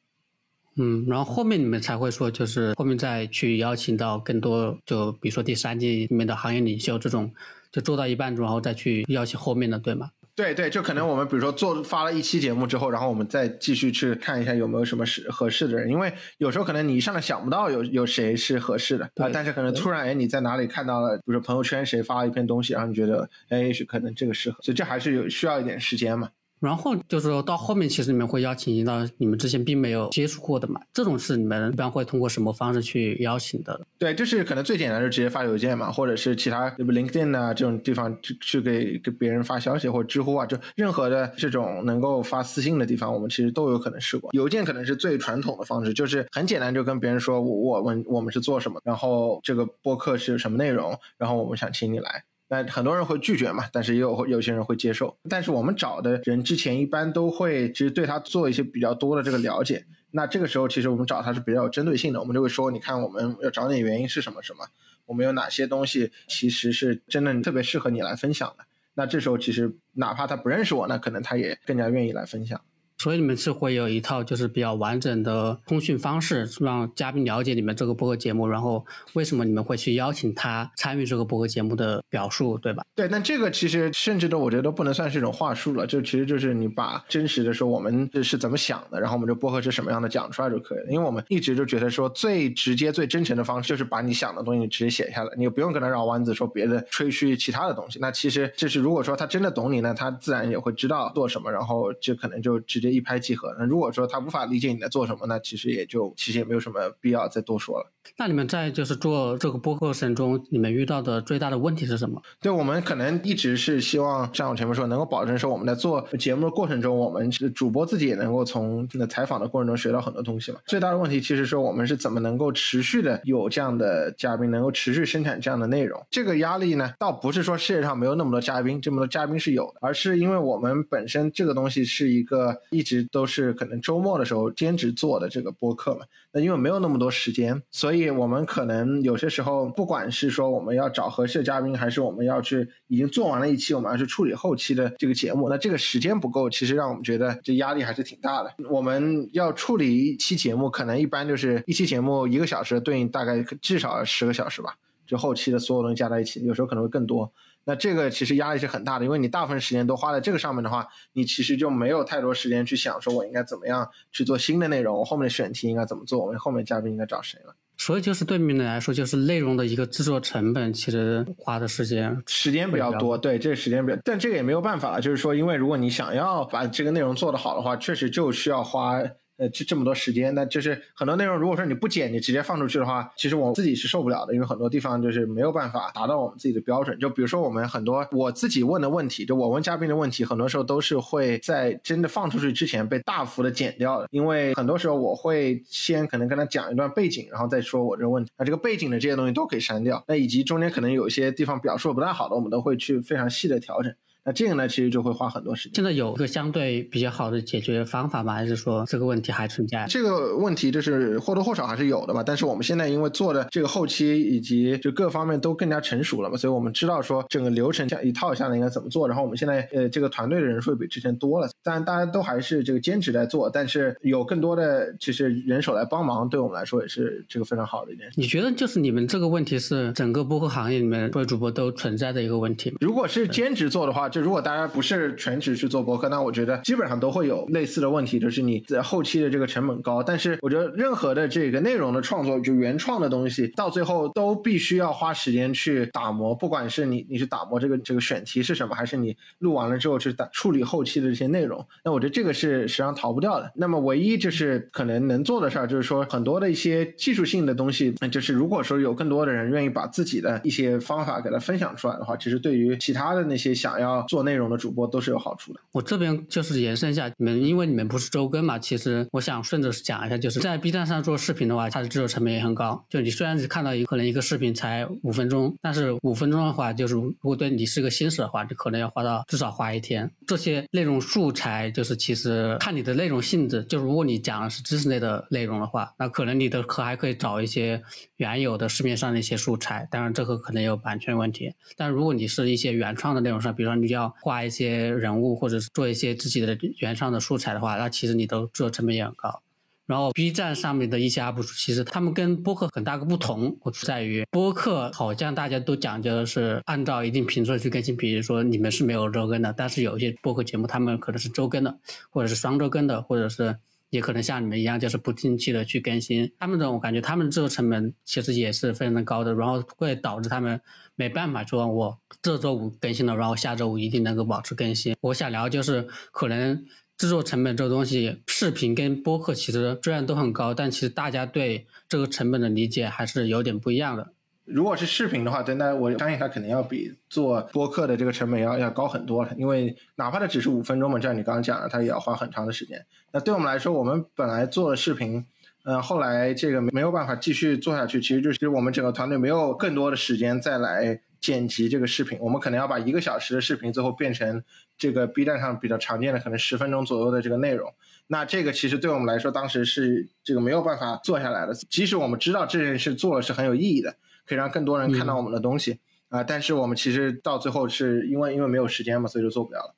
嗯，然后后面你们才会说，就是后面再去邀请到更多，就比如说第三季里面的行业领袖这种，就做到一半然后再去邀请后面的，对吗？对对，就可能我们比如说做发了一期节目之后，然后我们再继续去看一下有没有什么适合适的人，因为有时候可能你一上来想不到有有谁是合适的啊，但是可能突然哎你在哪里看到了，比如说朋友圈谁发了一篇东西，然后你觉得哎也许可能这个适合，所以这还是有需要一点时间嘛。然后就是说到后面，其实你们会邀请到你们之前并没有接触过的嘛？这种是你们一般会通过什么方式去邀请的？对，就是可能最简单的直接发邮件嘛，或者是其他，比如 LinkedIn 啊这种地方去去给给别人发消息，或者知乎啊，就任何的这种能够发私信的地方，我们其实都有可能试过。邮件可能是最传统的方式，就是很简单，就跟别人说我我们我们是做什么，然后这个播客是什么内容，然后我们想请你来。那很多人会拒绝嘛，但是也有有些人会接受。但是我们找的人之前一般都会其实对他做一些比较多的这个了解。那这个时候其实我们找他是比较有针对性的，我们就会说，你看我们要找你原因是什么什么，我们有哪些东西其实是真的特别适合你来分享的。那这时候其实哪怕他不认识我，那可能他也更加愿意来分享。所以你们是会有一套就是比较完整的通讯方式，让嘉宾了解你们这个播客节目，然后为什么你们会去邀请他参与这个播客节目的表述，对吧？对，那这个其实甚至都我觉得都不能算是一种话术了，就其实就是你把真实的说我们这是怎么想的，然后我们这播客是什么样的讲出来就可以了。因为我们一直就觉得说最直接、最真诚的方式就是把你想的东西直接写下来，你也不用跟他绕弯子说别的吹嘘其他的东西。那其实就是如果说他真的懂你呢，他自然也会知道做什么，然后就可能就直接一拍即合。那如果说他无法理解你在做什么，那其实也就其实也没有什么必要再多说了。那你们在就是做这个播客过程中，你们遇到的最大的问题是什么？对我们可能一直是希望像我前面说，能够保证说我们在做节目的过程中，我们是主播自己也能够从那采访的过程中学到很多东西嘛。最大的问题其实是我们是怎么能够持续的有这样的嘉宾，能够持续生产这样的内容。这个压力呢，倒不是说世界上没有那么多嘉宾，这么多嘉宾是有的，而是因为我们本身这个东西是一个一直都是可能周末的时候兼职做的这个播客嘛。那因为没有那么多时间，所以我们可能有些时候，不管是说我们要找合适的嘉宾，还是我们要去已经做完了一期，我们要去处理后期的这个节目，那这个时间不够，其实让我们觉得这压力还是挺大的。我们要处理一期节目，可能一般就是一期节目一个小时，对应大概至少十个小时吧，就后期的所有东西加在一起，有时候可能会更多。那这个其实压力是很大的，因为你大部分时间都花在这个上面的话，你其实就没有太多时间去想说我应该怎么样去做新的内容，我后面的选题应该怎么做，我们后面嘉宾应该找谁了。所以就是对你们来说，就是内容的一个制作成本，其实花的时间时间比较多。对，这个时间比较，但这个也没有办法了，就是说，因为如果你想要把这个内容做得好的话，确实就需要花。呃，这这么多时间，那就是很多内容，如果说你不剪，你直接放出去的话，其实我自己是受不了的，因为很多地方就是没有办法达到我们自己的标准。就比如说我们很多我自己问的问题，就我问嘉宾的问题，很多时候都是会在真的放出去之前被大幅的剪掉的，因为很多时候我会先可能跟他讲一段背景，然后再说我这问题。那这个背景的这些东西都可以删掉，那以及中间可能有一些地方表述的不太好的，我们都会去非常细的调整。那这个呢，其实就会花很多时间。现在有一个相对比较好的解决方法吗？还是说这个问题还存在？这个问题就是或多或少还是有的吧。但是我们现在因为做的这个后期以及就各方面都更加成熟了嘛，所以我们知道说整个流程下一套下来应该怎么做。然后我们现在呃这个团队的人数比之前多了，当然大家都还是这个兼职在做，但是有更多的其实人手来帮忙，对我们来说也是这个非常好的一件事。你觉得就是你们这个问题是整个播客行业里面各位主播都存在的一个问题吗？如果是兼职做的话，就如果大家不是。全职去做博客，那我觉得基本上都会有类似的问题，就是你在后期的这个成本高。但是我觉得任何的这个内容的创作，就原创的东西，到最后都必须要花时间去打磨。不管是你你是打磨这个这个选题是什么，还是你录完了之后去打处理后期的这些内容，那我觉得这个是实际上逃不掉的。那么唯一就是可能能做的事儿，就是说很多的一些技术性的东西，就是如果说有更多的人愿意把自己的一些方法给它分享出来的话，其实对于其他的那些想要做内容的主播。都是有好处的。我这边就是延伸一下，你们因为你们不是周更嘛，其实我想顺着讲一下，就是在 B 站上做视频的话，它的制作成本也很高。就你虽然只看到一可能一个视频才五分钟，但是五分钟的话，就是如果对你是个新手的话，就可能要花到至少花一天。这些内容素材就是其实看你的内容性质，就是如果你讲的是知识类的内容的话，那可能你的可还可以找一些原有的市面上的一些素材，当然这个可能有版权问题。但如果你是一些原创的内容上，比如说你要画一些。人物或者是做一些自己的原创的素材的话，那其实你都做成本也很高。然后 B 站上面的一些 UP 主，其实他们跟播客很大个不同，在于播客好像大家都讲究的是按照一定频次去更新，比如说你们是没有周更的，但是有一些播客节目他们可能是周更的，或者是双周更的，或者是也可能像你们一样就是不定期的去更新。他们的我感觉他们制作成本其实也是非常的高的，然后会导致他们没办法说我这周五更新了，然后下周五一定能够保持更新。我想聊就是可能。制作成本这个东西，视频跟播客其实虽然都很高，但其实大家对这个成本的理解还是有点不一样的。如果是视频的话，对，那我相信它肯定要比做播客的这个成本要要高很多了，因为哪怕它只是五分钟嘛，就像你刚刚讲的，它也要花很长的时间。那对我们来说，我们本来做的视频，嗯，后来这个没有办法继续做下去，其实就是我们整个团队没有更多的时间再来。剪辑这个视频，我们可能要把一个小时的视频最后变成这个 B 站上比较常见的可能十分钟左右的这个内容。那这个其实对我们来说，当时是这个没有办法做下来的。即使我们知道这件事做了是很有意义的，可以让更多人看到我们的东西啊，但是我们其实到最后是因为因为没有时间嘛，所以就做不了了。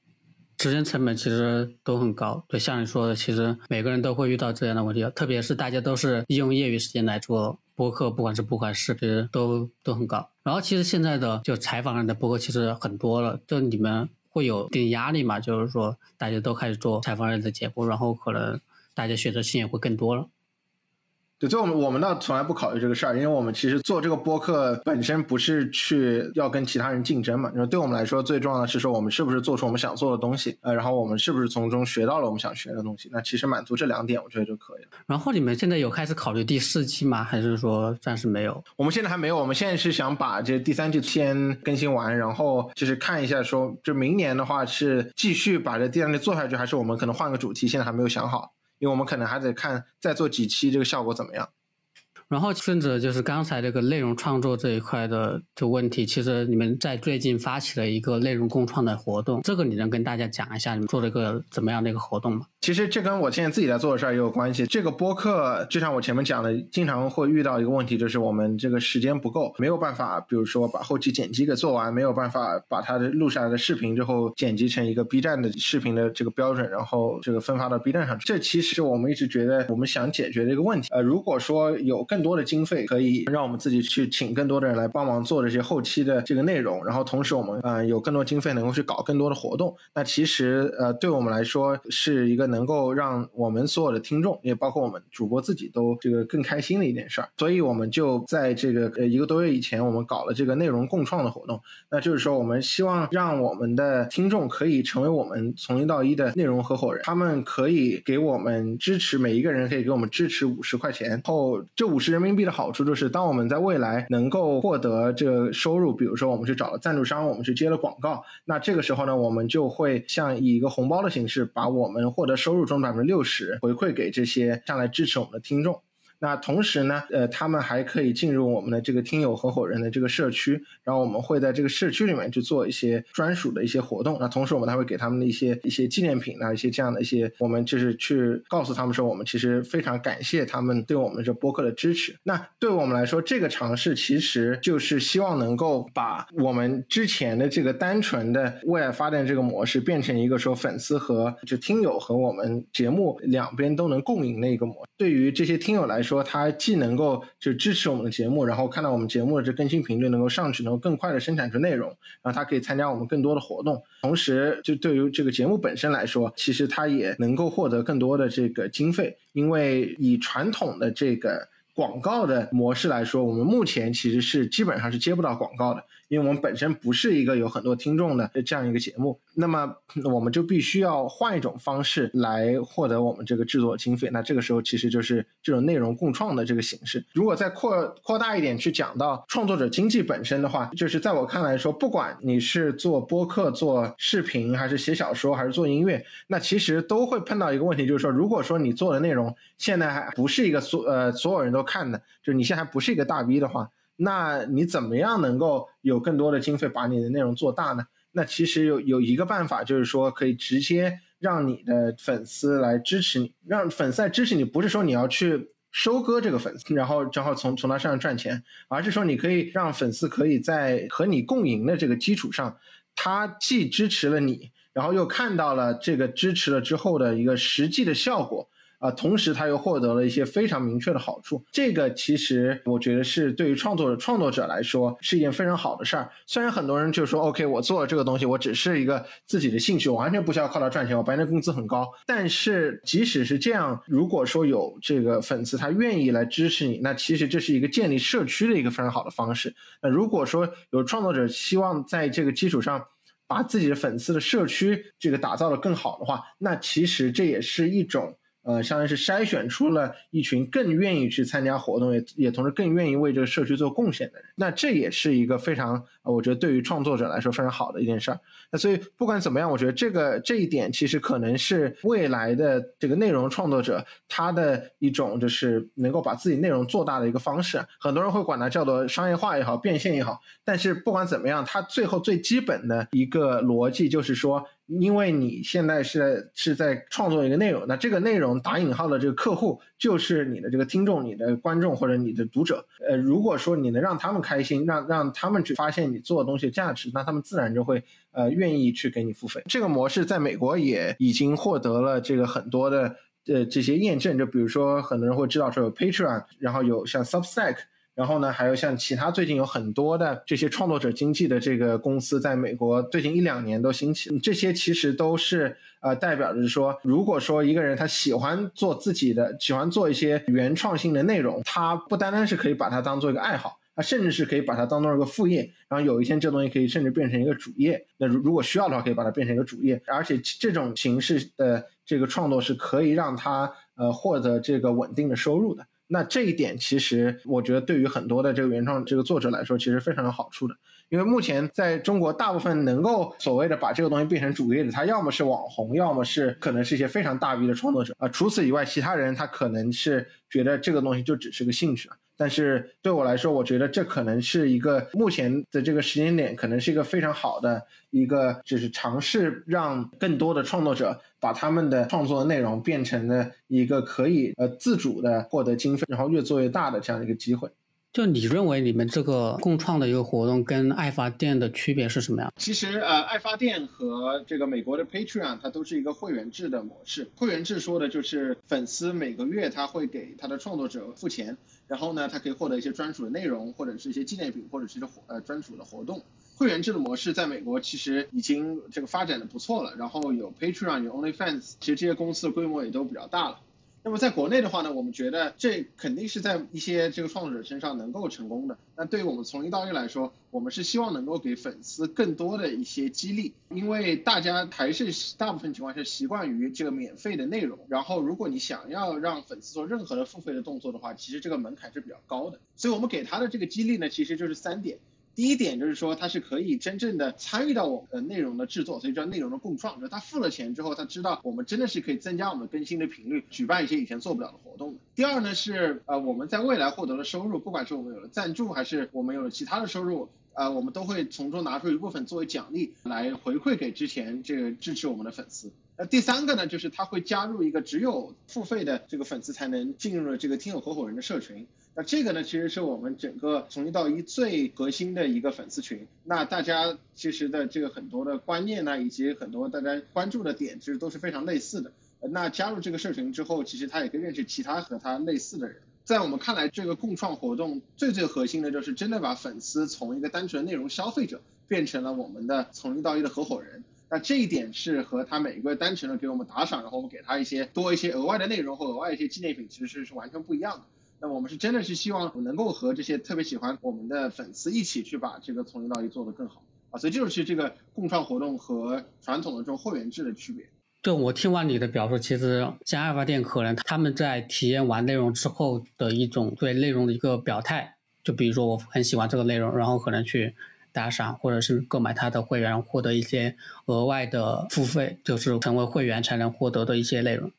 时间成本其实都很高。对，像你说的，其实每个人都会遇到这样的问题，特别是大家都是利用业余时间来做。播客不管是播客视频都都很高，然后其实现在的就采访人的播客其实很多了，就你们会有点压力嘛？就是说大家都开始做采访人的节目，然后可能大家选择性也会更多了。对，所以我们我们倒从来不考虑这个事儿，因为我们其实做这个播客本身不是去要跟其他人竞争嘛。因为对我们来说，最重要的是说我们是不是做出我们想做的东西，呃，然后我们是不是从中学到了我们想学的东西。那其实满足这两点，我觉得就可以了。然后你们现在有开始考虑第四季吗？还是说暂时没有？我们现在还没有，我们现在是想把这第三季先更新完，然后就是看一下说，就明年的话是继续把这第三季做下去，还是我们可能换个主题，现在还没有想好。因为我们可能还得看再做几期这个效果怎么样。然后顺着就是刚才这个内容创作这一块的这问题，其实你们在最近发起了一个内容共创的活动，这个你能跟大家讲一下你们做了一个怎么样的一个活动吗？其实这跟我现在自己在做的事儿也有关系。这个播客就像我前面讲的，经常会遇到一个问题，就是我们这个时间不够，没有办法，比如说把后期剪辑给做完，没有办法把它的录下来的视频之后剪辑成一个 B 站的视频的这个标准，然后这个分发到 B 站上。这其实我们一直觉得我们想解决的一个问题。呃，如果说有更更多的经费，可以让我们自己去请更多的人来帮忙做这些后期的这个内容，然后同时我们呃有更多经费能够去搞更多的活动，那其实呃对我们来说是一个能。够让我们所有的听众，也包括我们主播自己都这个更开心的一件事儿，所以我们就在这个呃一个多月以前，我们搞了这个内容共创的活动。那就是说，我们希望让我们的听众可以成为我们从零到一的内容合伙人，他们可以给我们支持，每一个人可以给我们支持五十块钱。后这五十人民币的好处就是，当我们在未来能够获得这个收入，比如说我们去找了赞助商，我们去接了广告，那这个时候呢，我们就会像以一个红包的形式，把我们获得。收入中百分之六十回馈给这些上来支持我们的听众。那同时呢，呃，他们还可以进入我们的这个听友合伙人的这个社区，然后我们会在这个社区里面去做一些专属的一些活动。那同时我们还会给他们的一些一些纪念品啊，一些这样的一些，我们就是去告诉他们说，我们其实非常感谢他们对我们这播客的支持。那对我们来说，这个尝试其实就是希望能够把我们之前的这个单纯的为爱发电这个模式，变成一个说粉丝和就听友和我们节目两边都能共赢的一个模。对于这些听友来说，说他既能够就支持我们的节目，然后看到我们节目的这更新频率能够上去，能够更快的生产出内容，然后它可以参加我们更多的活动。同时，就对于这个节目本身来说，其实它也能够获得更多的这个经费，因为以传统的这个广告的模式来说，我们目前其实是基本上是接不到广告的。因为我们本身不是一个有很多听众的这样一个节目，那么我们就必须要换一种方式来获得我们这个制作经费。那这个时候其实就是这种内容共创的这个形式。如果再扩扩大一点去讲到创作者经济本身的话，就是在我看来说，不管你是做播客、做视频，还是写小说，还是做音乐，那其实都会碰到一个问题，就是说，如果说你做的内容现在还不是一个所呃所有人都看的，就是你现在还不是一个大 V 的话。那你怎么样能够有更多的经费把你的内容做大呢？那其实有有一个办法，就是说可以直接让你的粉丝来支持你，让粉丝来支持你，不是说你要去收割这个粉丝，然后正好从从他身上赚钱，而是说你可以让粉丝可以在和你共赢的这个基础上，他既支持了你，然后又看到了这个支持了之后的一个实际的效果。啊，同时他又获得了一些非常明确的好处。这个其实我觉得是对于创作者创作者来说是一件非常好的事儿。虽然很多人就说，OK，我做了这个东西，我只是一个自己的兴趣，我完全不需要靠它赚钱，我白天工资很高。但是即使是这样，如果说有这个粉丝他愿意来支持你，那其实这是一个建立社区的一个非常好的方式。那如果说有创作者希望在这个基础上，把自己的粉丝的社区这个打造的更好的话，那其实这也是一种。呃，相当于是筛选出了一群更愿意去参加活动，也也同时更愿意为这个社区做贡献的人。那这也是一个非常，我觉得对于创作者来说非常好的一件事儿。那所以不管怎么样，我觉得这个这一点其实可能是未来的这个内容创作者他的一种就是能够把自己内容做大的一个方式。很多人会管它叫做商业化也好，变现也好。但是不管怎么样，它最后最基本的一个逻辑就是说。因为你现在是是在创作一个内容，那这个内容打引号的这个客户就是你的这个听众、你的观众或者你的读者。呃，如果说你能让他们开心，让让他们去发现你做的东西的价值，那他们自然就会呃愿意去给你付费。这个模式在美国也已经获得了这个很多的呃这些验证，就比如说很多人会知道说有 Patreon，然后有像 Substack。然后呢，还有像其他最近有很多的这些创作者经济的这个公司，在美国最近一两年都兴起。这些其实都是呃代表着说，如果说一个人他喜欢做自己的，喜欢做一些原创性的内容，他不单单是可以把它当做一个爱好，他甚至是可以把它当做一个副业。然后有一天这东西可以甚至变成一个主业。那如如果需要的话，可以把它变成一个主业。而且这种形式的这个创作是可以让他呃获得这个稳定的收入的。那这一点其实，我觉得对于很多的这个原创这个作者来说，其实非常有好处的。因为目前在中国，大部分能够所谓的把这个东西变成主业的，他要么是网红，要么是可能是一些非常大 V 的创作者啊。除此以外，其他人他可能是觉得这个东西就只是个兴趣。但是对我来说，我觉得这可能是一个目前的这个时间点，可能是一个非常好的一个，就是尝试让更多的创作者把他们的创作内容变成了一个可以呃自主的获得经费，然后越做越大的这样一个机会。就你认为你们这个共创的一个活动跟爱发电的区别是什么呀？其实呃，爱发电和这个美国的 Patreon 它都是一个会员制的模式。会员制说的就是粉丝每个月他会给他的创作者付钱，然后呢，他可以获得一些专属的内容，或者是一些纪念品，或者是一些活呃专属的活动。会员制的模式在美国其实已经这个发展的不错了，然后有 Patreon 有 OnlyFans，其实这些公司的规模也都比较大了。那么在国内的话呢，我们觉得这肯定是在一些这个创作者身上能够成功的。那对于我们从一到一来说，我们是希望能够给粉丝更多的一些激励，因为大家还是大部分情况下习惯于这个免费的内容。然后如果你想要让粉丝做任何的付费的动作的话，其实这个门槛是比较高的。所以我们给他的这个激励呢，其实就是三点。第一点就是说，他是可以真正的参与到我们的内容的制作，所以叫内容的共创。就是他付了钱之后，他知道我们真的是可以增加我们更新的频率，举办一些以前做不了的活动。第二呢是，呃，我们在未来获得了收入，不管是我们有了赞助，还是我们有了其他的收入，呃，我们都会从中拿出一部分作为奖励来回馈给之前这个支持我们的粉丝。那第三个呢，就是他会加入一个只有付费的这个粉丝才能进入的这个听友合伙人的社群。那这个呢，其实是我们整个从一到一最核心的一个粉丝群。那大家其实的这个很多的观念呢，以及很多大家关注的点，其实都是非常类似的。那加入这个社群之后，其实他也可以认识其他和他类似的人。在我们看来，这个共创活动最最核心的就是真的把粉丝从一个单纯的内容消费者变成了我们的从一到一的合伙人。那这一点是和他每个单纯的给我们打赏，然后我们给他一些多一些额外的内容或额外一些纪念品，其实是是完全不一样的。那我们是真的是希望能够和这些特别喜欢我们的粉丝一起去把这个从零到一做得更好啊，所以这就是这个共创活动和传统的这种会员制的区别。就我听完你的表述，其实像爱发店可能他们在体验完内容之后的一种对内容的一个表态，就比如说我很喜欢这个内容，然后可能去打赏或者是购买他的会员，获得一些额外的付费，就是成为会员才能获得的一些内容。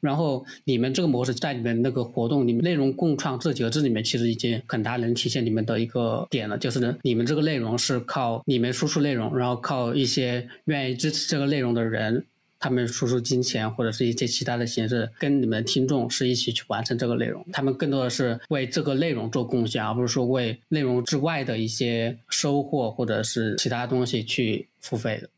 然后你们这个模式在你们那个活动里面内容共创这几个字里面，其实已经很大能体现你们的一个点了，就是你们这个内容是靠你们输出内容，然后靠一些愿意支持这个内容的人，他们输出金钱或者是一些其他的形式，跟你们听众是一起去完成这个内容。他们更多的是为这个内容做贡献，而不是说为内容之外的一些收获或者是其他东西去付费的。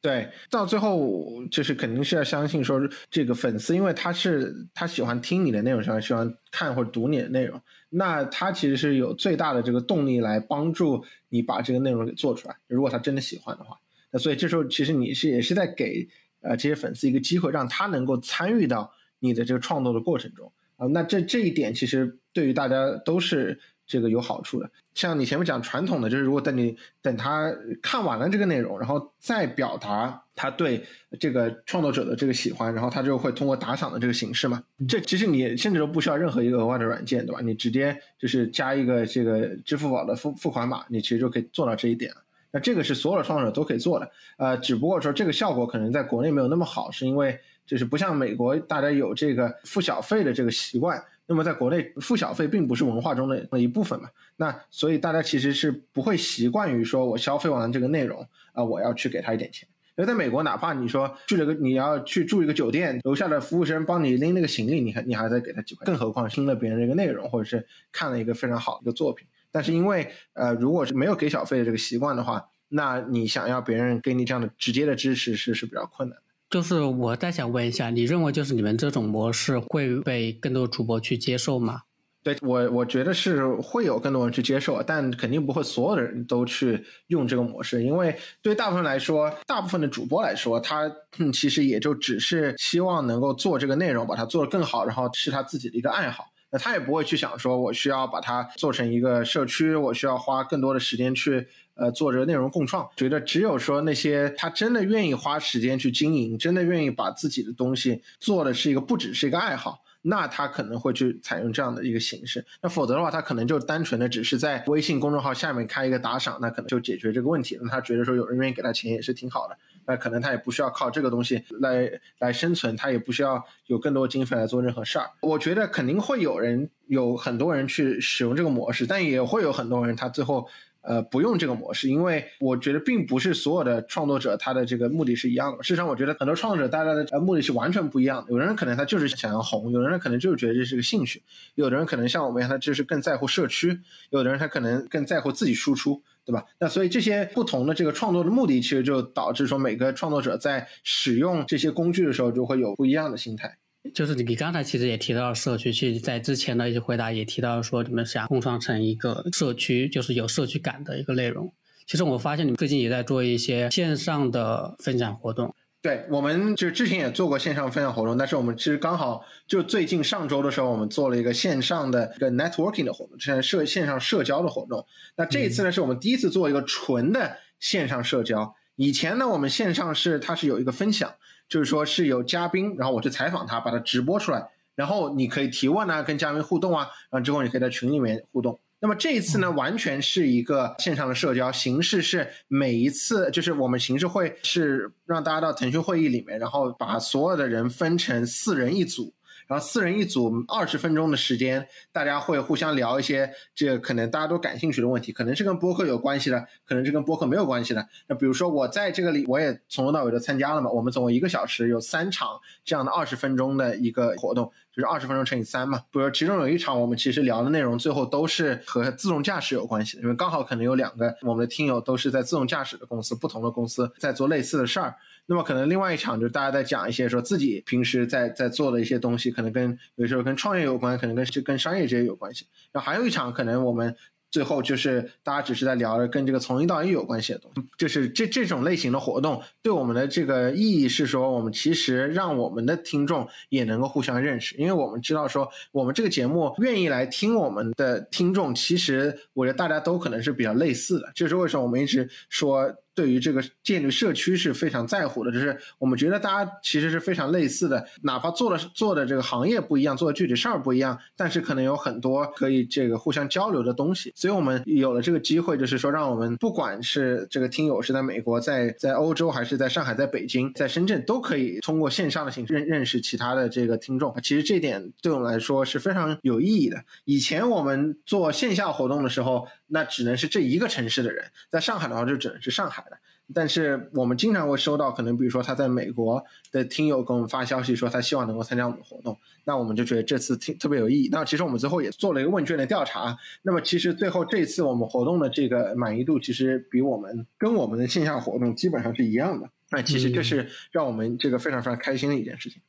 对，到最后就是肯定是要相信说这个粉丝，因为他是他喜欢听你的内容，喜欢喜欢看或者读你的内容，那他其实是有最大的这个动力来帮助你把这个内容给做出来。如果他真的喜欢的话，那所以这时候其实你是也是在给呃这些粉丝一个机会，让他能够参与到你的这个创作的过程中啊。那这这一点其实对于大家都是。这个有好处的，像你前面讲传统的，就是如果等你等他看完了这个内容，然后再表达他对这个创作者的这个喜欢，然后他就会通过打赏的这个形式嘛。这其实你甚至都不需要任何一个额外的软件，对吧？你直接就是加一个这个支付宝的付付款码，你其实就可以做到这一点了。那这个是所有的创作者都可以做的，呃，只不过说这个效果可能在国内没有那么好，是因为就是不像美国大家有这个付小费的这个习惯。那么在国内付小费并不是文化中的那一部分嘛？那所以大家其实是不会习惯于说我消费完这个内容啊，我要去给他一点钱。因为在美国，哪怕你说住了个你要去住一个酒店，楼下的服务生帮你拎那个行李，你还你还在给他几块，更何况听了别人的一个内容，或者是看了一个非常好的一个作品。但是因为呃，如果是没有给小费的这个习惯的话，那你想要别人给你这样的直接的支持是是比较困难的。就是我再想问一下，你认为就是你们这种模式会被更多主播去接受吗？对我，我觉得是会有更多人去接受，但肯定不会所有的人都去用这个模式，因为对大部分来说，大部分的主播来说，他其实也就只是希望能够做这个内容，把它做得更好，然后是他自己的一个爱好。那他也不会去想说，我需要把它做成一个社区，我需要花更多的时间去。呃，做这个内容共创，觉得只有说那些他真的愿意花时间去经营，真的愿意把自己的东西做的是一个不只是一个爱好，那他可能会去采用这样的一个形式。那否则的话，他可能就单纯的只是在微信公众号下面开一个打赏，那可能就解决这个问题。那他觉得说有人愿意给他钱也是挺好的，那可能他也不需要靠这个东西来来生存，他也不需要有更多经费来做任何事儿。我觉得肯定会有人有很多人去使用这个模式，但也会有很多人他最后。呃，不用这个模式，因为我觉得并不是所有的创作者他的这个目的是一样的。事实上，我觉得很多创作者大家的目的是完全不一样的。有的人可能他就是想要红，有的人可能就是觉得这是个兴趣，有的人可能像我们一样，他就是更在乎社区，有的人他可能更在乎自己输出，对吧？那所以这些不同的这个创作的目的，其实就导致说每个创作者在使用这些工具的时候，就会有不一样的心态。就是你你刚才其实也提到了社区，其实在之前的一些回答也提到说你们想共创成一个社区，就是有社区感的一个内容。其实我发现你们最近也在做一些线上的分享活动。对，我们就之前也做过线上分享活动，但是我们其实刚好就最近上周的时候，我们做了一个线上的一个 networking 的活动，现在社线上社交的活动。那这一次呢，是我们第一次做一个纯的线上社交。以前呢，我们线上是它是有一个分享。就是说是有嘉宾，然后我去采访他，把他直播出来，然后你可以提问啊，跟嘉宾互动啊，然后之后你可以在群里面互动。那么这一次呢，完全是一个线上的社交形式，是每一次就是我们形式会是让大家到腾讯会议里面，然后把所有的人分成四人一组。然后四人一组，二十分钟的时间，大家会互相聊一些这个可能大家都感兴趣的问题，可能是跟播客有关系的，可能是跟播客没有关系的。那比如说我在这个里，我也从头到尾都参加了嘛。我们总共一个小时有三场这样的二十分钟的一个活动，就是二十分钟乘以三嘛。比如其中有一场，我们其实聊的内容最后都是和自动驾驶有关系，因为刚好可能有两个我们的听友都是在自动驾驶的公司，不同的公司在做类似的事儿。那么可能另外一场就是大家在讲一些说自己平时在在做的一些东西，可能跟有时候跟创业有关，可能跟跟商业这些有关系。然后还有一场可能我们最后就是大家只是在聊着跟这个从一到一有关系的东西。就是这这种类型的活动对我们的这个意义是说，我们其实让我们的听众也能够互相认识，因为我们知道说我们这个节目愿意来听我们的听众，其实我觉得大家都可能是比较类似的。就是为什么我们一直说。对于这个建立社区是非常在乎的，就是我们觉得大家其实是非常类似的，哪怕做的做的这个行业不一样，做的具体事儿不一样，但是可能有很多可以这个互相交流的东西。所以我们有了这个机会，就是说让我们不管是这个听友是在美国、在在欧洲，还是在上海、在北京、在深圳，都可以通过线上的形式认认识其他的这个听众。其实这点对我们来说是非常有意义的。以前我们做线下活动的时候。那只能是这一个城市的人，在上海的话就只能是上海的。但是我们经常会收到，可能比如说他在美国的听友给我们发消息说他希望能够参加我们的活动，那我们就觉得这次听特别有意义。那其实我们最后也做了一个问卷的调查，那么其实最后这次我们活动的这个满意度其实比我们跟我们的线下活动基本上是一样的。那其实这是让我们这个非常非常开心的一件事情。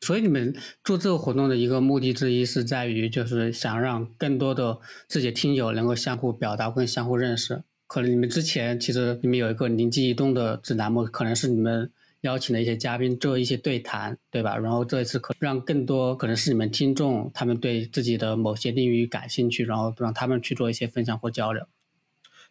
所以你们做这个活动的一个目的之一是在于，就是想让更多的自己的听友能够相互表达，跟相互认识。可能你们之前其实你们有一个灵机一动的指南目，可能是你们邀请的一些嘉宾做一些对谈，对吧？然后这一次可让更多可能是你们听众，他们对自己的某些领域感兴趣，然后让他们去做一些分享或交流。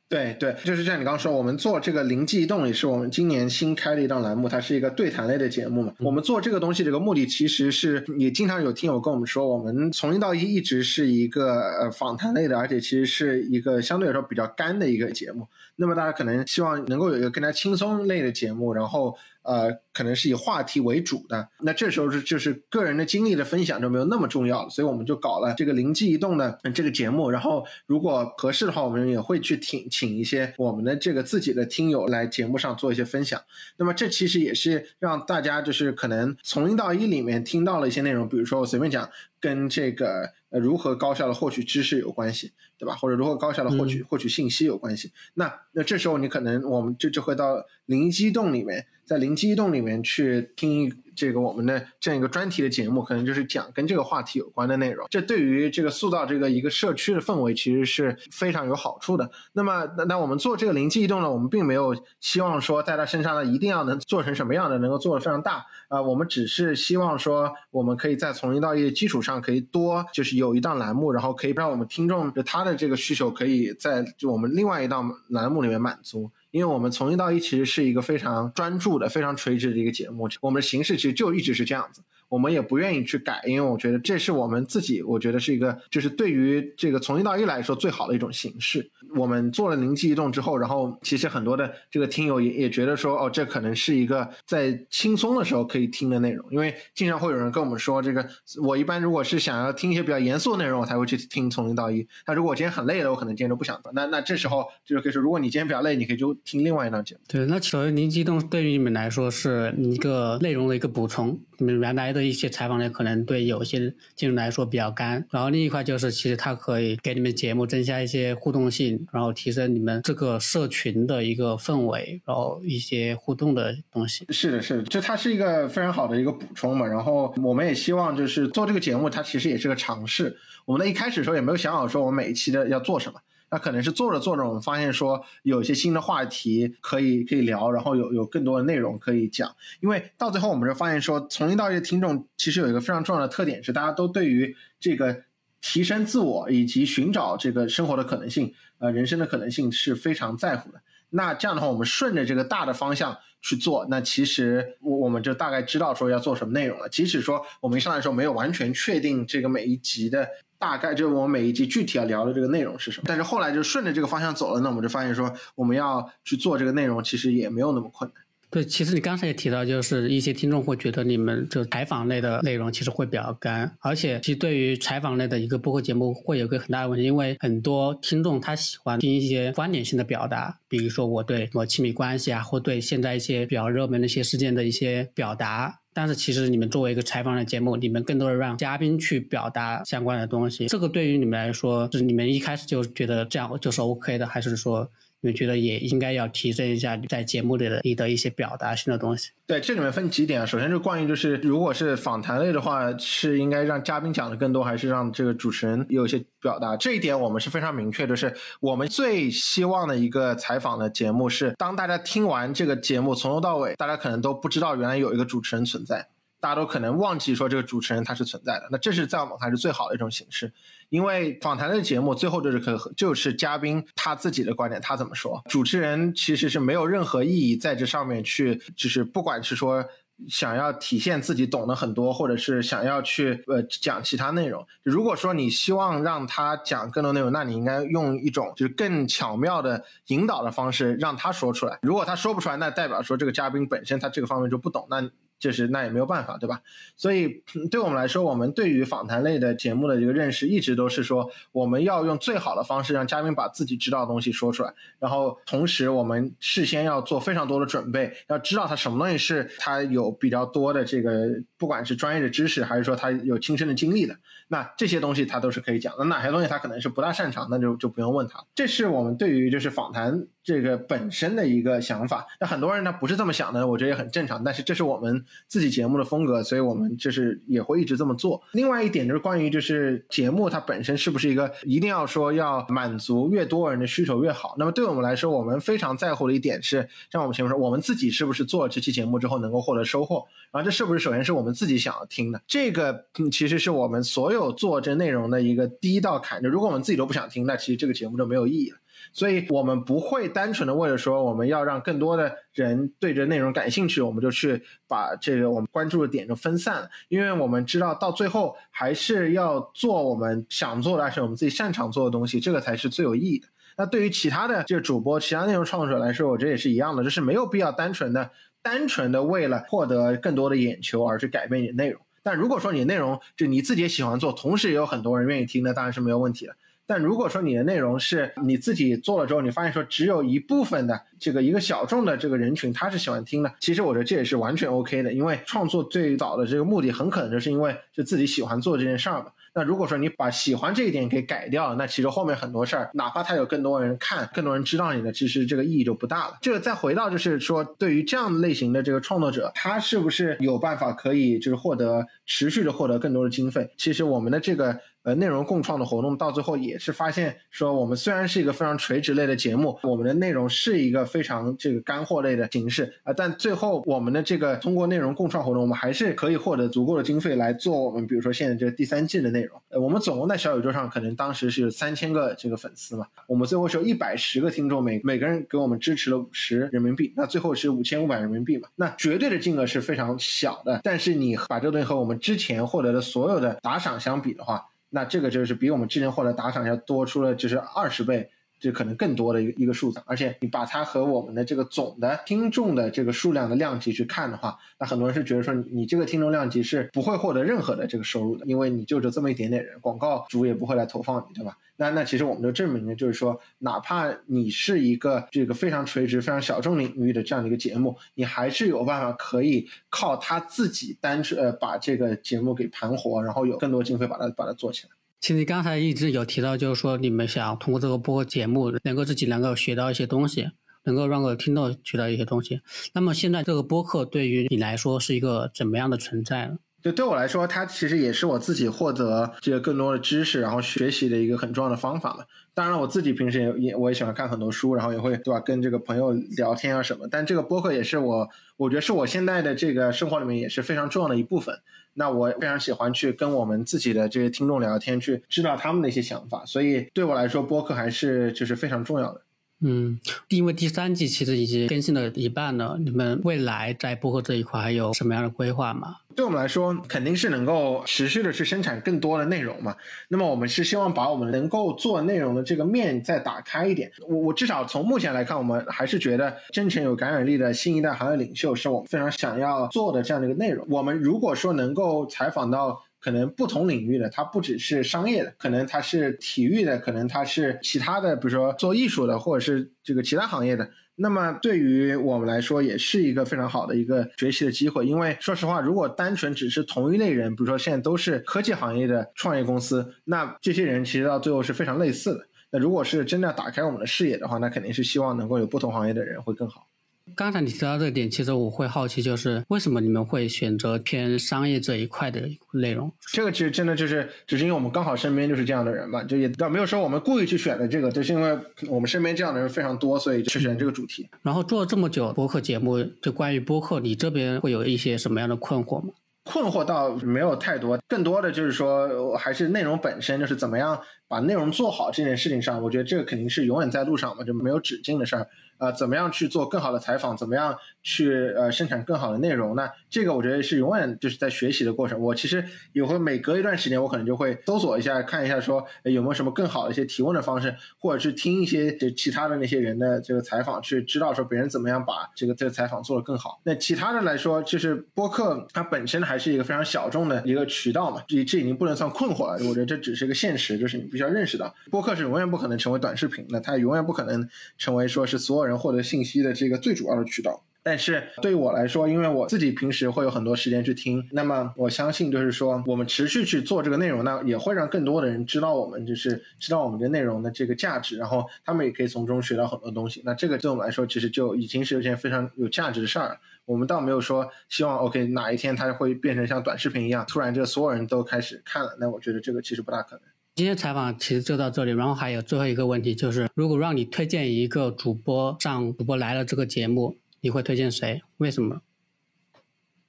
对对，就是像你刚刚说，我们做这个灵机一动也是我们今年新开的一档栏目，它是一个对谈类的节目嘛。我们做这个东西，这个目的其实是也经常有听友跟我们说，我们从一到一一直是一个呃访谈类的，而且其实是一个相对来说比较干的一个节目。那么大家可能希望能够有一个更加轻松类的节目，然后。呃，可能是以话题为主的，那这时候是就是个人的经历的分享就没有那么重要了，所以我们就搞了这个灵机一动的这个节目。然后如果合适的话，我们也会去请请一些我们的这个自己的听友来节目上做一些分享。那么这其实也是让大家就是可能从零到一里面听到了一些内容，比如说我随便讲，跟这个呃如何高效的获取知识有关系，对吧？或者如何高效的获取获取信息有关系。那那这时候你可能我们就就会到灵机一动里面。在灵机一动里面去听这个我们的这样一个专题的节目，可能就是讲跟这个话题有关的内容。这对于这个塑造这个一个社区的氛围，其实是非常有好处的。那么，那那我们做这个灵机一动呢，我们并没有希望说在他身上呢一定要能做成什么样的，能够做的非常大啊。我们只是希望说，我们可以在从一到一的基础上，可以多就是有一档栏目，然后可以让我们听众就他的这个需求，可以在就我们另外一道栏目里面满足。因为我们从一到一其实是一个非常专注的、非常垂直的一个节目，我们的形式其实就一直是这样子。我们也不愿意去改，因为我觉得这是我们自己，我觉得是一个，就是对于这个从一到一来说最好的一种形式。我们做了灵机一动之后，然后其实很多的这个听友也也觉得说，哦，这可能是一个在轻松的时候可以听的内容。因为经常会有人跟我们说，这个我一般如果是想要听一些比较严肃的内容，我才会去听从零到一。那如果我今天很累了，我可能今天都不想那那这时候就是可以说，如果你今天比较累，你可以就听另外一档节目。对，那其实灵机一动对于你们来说是一个内容的一个补充。你们原来的一些采访呢，可能对有些听众来说比较干。然后另一块就是，其实它可以给你们节目增加一些互动性，然后提升你们这个社群的一个氛围，然后一些互动的东西。是的，是的，就它是一个非常好的一个补充嘛。然后我们也希望就是做这个节目，它其实也是个尝试。我们在一开始的时候也没有想好说我们每一期的要做什么。那可能是做着做着，我们发现说有一些新的话题可以可以聊，然后有有更多的内容可以讲。因为到最后，我们就发现说，从一到一的听众其实有一个非常重要的特点是，大家都对于这个提升自我以及寻找这个生活的可能性，呃，人生的可能性是非常在乎的。那这样的话，我们顺着这个大的方向去做，那其实我我们就大概知道说要做什么内容了。即使说我们一上来的时候没有完全确定这个每一集的。大概就是我们每一集具体要聊的这个内容是什么，但是后来就顺着这个方向走了，那我们就发现说我们要去做这个内容，其实也没有那么困难。对，其实你刚才也提到，就是一些听众会觉得你们就采访类的内容其实会比较干，而且其实对于采访类的一个播客节目会有个很大的问题，因为很多听众他喜欢听一些观点性的表达，比如说我对什么亲密关系啊，或对现在一些比较热门的一些事件的一些表达。但是其实你们作为一个采访的节目，你们更多的让嘉宾去表达相关的东西，这个对于你们来说，是你们一开始就觉得这样就是 OK 的，还是说？你们觉得也应该要提升一下在节目里的你的一些表达性的东西。对，这里面分几点啊。首先是关于就是，如果是访谈类的话，是应该让嘉宾讲的更多，还是让这个主持人有一些表达？这一点我们是非常明确的，是我们最希望的一个采访的节目是，当大家听完这个节目从头到尾，大家可能都不知道原来有一个主持人存在。大家都可能忘记说这个主持人他是存在的，那这是在我们看是最好的一种形式，因为访谈的节目最后就是可就是嘉宾他自己的观点，他怎么说，主持人其实是没有任何意义在这上面去，就是不管是说想要体现自己懂得很多，或者是想要去呃讲其他内容，如果说你希望让他讲更多内容，那你应该用一种就是更巧妙的引导的方式让他说出来，如果他说不出来，那代表说这个嘉宾本身他这个方面就不懂，那。就是那也没有办法，对吧？所以对我们来说，我们对于访谈类的节目的一个认识，一直都是说，我们要用最好的方式让嘉宾把自己知道的东西说出来，然后同时我们事先要做非常多的准备，要知道他什么东西是他有比较多的这个，不管是专业的知识，还是说他有亲身的经历的，那这些东西他都是可以讲。那哪些东西他可能是不大擅长，那就就不用问他。这是我们对于就是访谈这个本身的一个想法，那很多人他不是这么想的，我觉得也很正常。但是这是我们自己节目的风格，所以我们就是也会一直这么做。另外一点就是关于就是节目它本身是不是一个一定要说要满足越多人的需求越好。那么对我们来说，我们非常在乎的一点是，像我们前面说，我们自己是不是做这期节目之后能够获得收获，然后这是不是首先是我们自己想要听的，这个其实是我们所有有做这内容的一个第一道坎。就如果我们自己都不想听，那其实这个节目就没有意义了。所以我们不会单纯的为了说我们要让更多的人对这内容感兴趣，我们就去把这个我们关注的点就分散了。因为我们知道到最后还是要做我们想做的，而且我们自己擅长做的东西，这个才是最有意义的。那对于其他的这个主播、其他内容创作者来说，我觉得也是一样的，就是没有必要单纯的、单纯的为了获得更多的眼球而去改变你的内容。但如果说你的内容就你自己喜欢做，同时也有很多人愿意听，那当然是没有问题的。但如果说你的内容是你自己做了之后，你发现说只有一部分的这个一个小众的这个人群他是喜欢听的，其实我觉得这也是完全 OK 的，因为创作最早的这个目的很可能就是因为就自己喜欢做这件事儿嘛。那如果说你把喜欢这一点给改掉，那其实后面很多事儿，哪怕他有更多人看，更多人知道你的，其实这个意义就不大了。这个再回到就是说，对于这样类型的这个创作者，他是不是有办法可以就是获得持续的获得更多的经费？其实我们的这个内容共创的活动到最后也是发现说，我们虽然是一个非常垂直类的节目，我们的内容是一个非常这个干货类的形式啊，但最后我们的这个通过内容共创活动，我们还是可以获得足够的经费来做我们比如说现在这第三季的内容。呃，我们总共在小宇宙上可能当时是有三千个这个粉丝嘛，我们最后是有一百十个听众，每每个人给我们支持了五十人民币，那最后是五千五百人民币嘛，那绝对的金额是非常小的，但是你把这东西和我们之前获得的所有的打赏相比的话，那这个就是比我们之前获得打赏要多出了就是二十倍。这可能更多的一个一个数字，而且你把它和我们的这个总的听众的这个数量的量级去看的话，那很多人是觉得说你这个听众量级是不会获得任何的这个收入的，因为你就只这么一点点人，广告主也不会来投放你，对吧？那那其实我们就证明了，就是说，哪怕你是一个这个非常垂直、非常小众领域的这样的一个节目，你还是有办法可以靠他自己单呃把这个节目给盘活，然后有更多经费把它把它做起来。其实刚才一直有提到，就是说你们想通过这个播客节目，能够自己能够学到一些东西，能够让个听到学到一些东西。那么现在这个播客对于你来说是一个怎么样的存在呢？就对我来说，它其实也是我自己获得这个更多的知识，然后学习的一个很重要的方法嘛。当然，我自己平时也也我也喜欢看很多书，然后也会对吧，跟这个朋友聊天啊什么。但这个播客也是我，我觉得是我现在的这个生活里面也是非常重要的一部分。那我非常喜欢去跟我们自己的这些听众聊天，去知道他们的一些想法。所以对我来说，播客还是就是非常重要的。嗯，因为第三季其实已经更新了一半了，你们未来在播客这一块还有什么样的规划吗？对我们来说，肯定是能够持续的去生产更多的内容嘛。那么我们是希望把我们能够做内容的这个面再打开一点。我我至少从目前来看，我们还是觉得真诚有感染力的新一代行业领袖是我们非常想要做的这样的一个内容。我们如果说能够采访到。可能不同领域的，它不只是商业的，可能它是体育的，可能它是其他的，比如说做艺术的，或者是这个其他行业的。那么对于我们来说，也是一个非常好的一个学习的机会。因为说实话，如果单纯只是同一类人，比如说现在都是科技行业的创业公司，那这些人其实到最后是非常类似的。那如果是真的打开我们的视野的话，那肯定是希望能够有不同行业的人会更好。刚才你提到这点，其实我会好奇，就是为什么你们会选择偏商业这一块的内容？这个其实真的就是，只是因为我们刚好身边就是这样的人嘛，就也倒没有说我们故意去选的这个，就是因为我们身边这样的人非常多，所以去选这个主题。然后做了这么久播客节目，就关于播客，你这边会有一些什么样的困惑吗？困惑倒没有太多，更多的就是说，还是内容本身，就是怎么样把内容做好这件事情上，我觉得这个肯定是永远在路上嘛，就没有止境的事儿。呃，怎么样去做更好的采访？怎么样去呃生产更好的内容？那这个我觉得是永远就是在学习的过程。我其实也会每隔一段时间，我可能就会搜索一下，看一下说有没有什么更好的一些提问的方式，或者是听一些就其他的那些人的这个采访，去知道说别人怎么样把这个这个采访做得更好。那其他的来说，就是播客它本身还是一个非常小众的一个渠道嘛，这这已经不能算困惑了。我觉得这只是一个现实，就是你必须要认识到，播客是永远不可能成为短视频的，它永远不可能成为说是所有。人获得信息的这个最主要的渠道，但是对于我来说，因为我自己平时会有很多时间去听，那么我相信就是说，我们持续去做这个内容，那也会让更多的人知道我们，就是知道我们的内容的这个价值，然后他们也可以从中学到很多东西。那这个对我们来说，其实就已经是一件非常有价值的事儿。我们倒没有说希望 OK 哪一天它会变成像短视频一样，突然就所有人都开始看了。那我觉得这个其实不大可能。今天采访其实就到这里，然后还有最后一个问题就是，如果让你推荐一个主播上主播来了这个节目，你会推荐谁？为什么？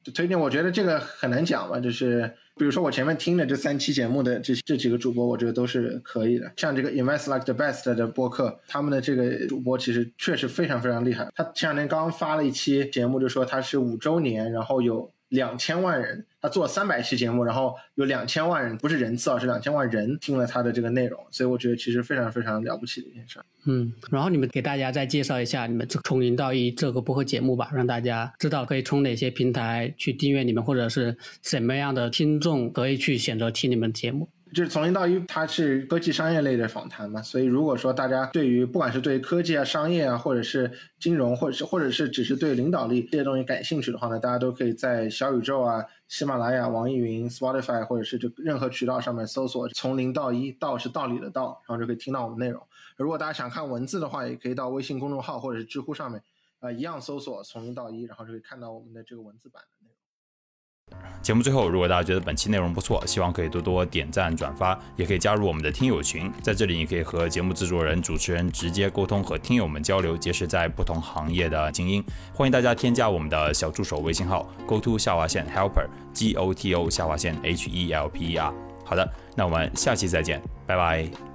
就推荐，我觉得这个很难讲吧，就是比如说我前面听的这三期节目的这这几个主播，我觉得都是可以的。像这个 Invest Like the Best 的播客，他们的这个主播其实确实非常非常厉害。他前两天刚刚发了一期节目，就说他是五周年，然后有。两千万人，他做了三百期节目，然后有两千万人，不是人次啊，是两千万人听了他的这个内容，所以我觉得其实非常非常了不起的一件事。嗯，然后你们给大家再介绍一下你们这从零到一这个播客节目吧，让大家知道可以从哪些平台去订阅你们，或者是什么样的听众可以去选择听你们节目。就是从零到一，它是科技商业类的访谈嘛，所以如果说大家对于不管是对科技啊、商业啊，或者是金融，或者是或者是只是对领导力这些东西感兴趣的话呢，大家都可以在小宇宙啊、喜马拉雅、网易云、Spotify 或者是就任何渠道上面搜索“从零到一”，道是道理的道，然后就可以听到我们内容。如果大家想看文字的话，也可以到微信公众号或者是知乎上面，啊，一样搜索“从零到一”，然后就可以看到我们的这个文字版。节目最后，如果大家觉得本期内容不错，希望可以多多点赞转发，也可以加入我们的听友群，在这里你可以和节目制作人、主持人直接沟通，和听友们交流，结识在不同行业的精英。欢迎大家添加我们的小助手微信号：go to 下划线 helper g o t o 下划线 h e l p e r。好的，那我们下期再见，拜拜。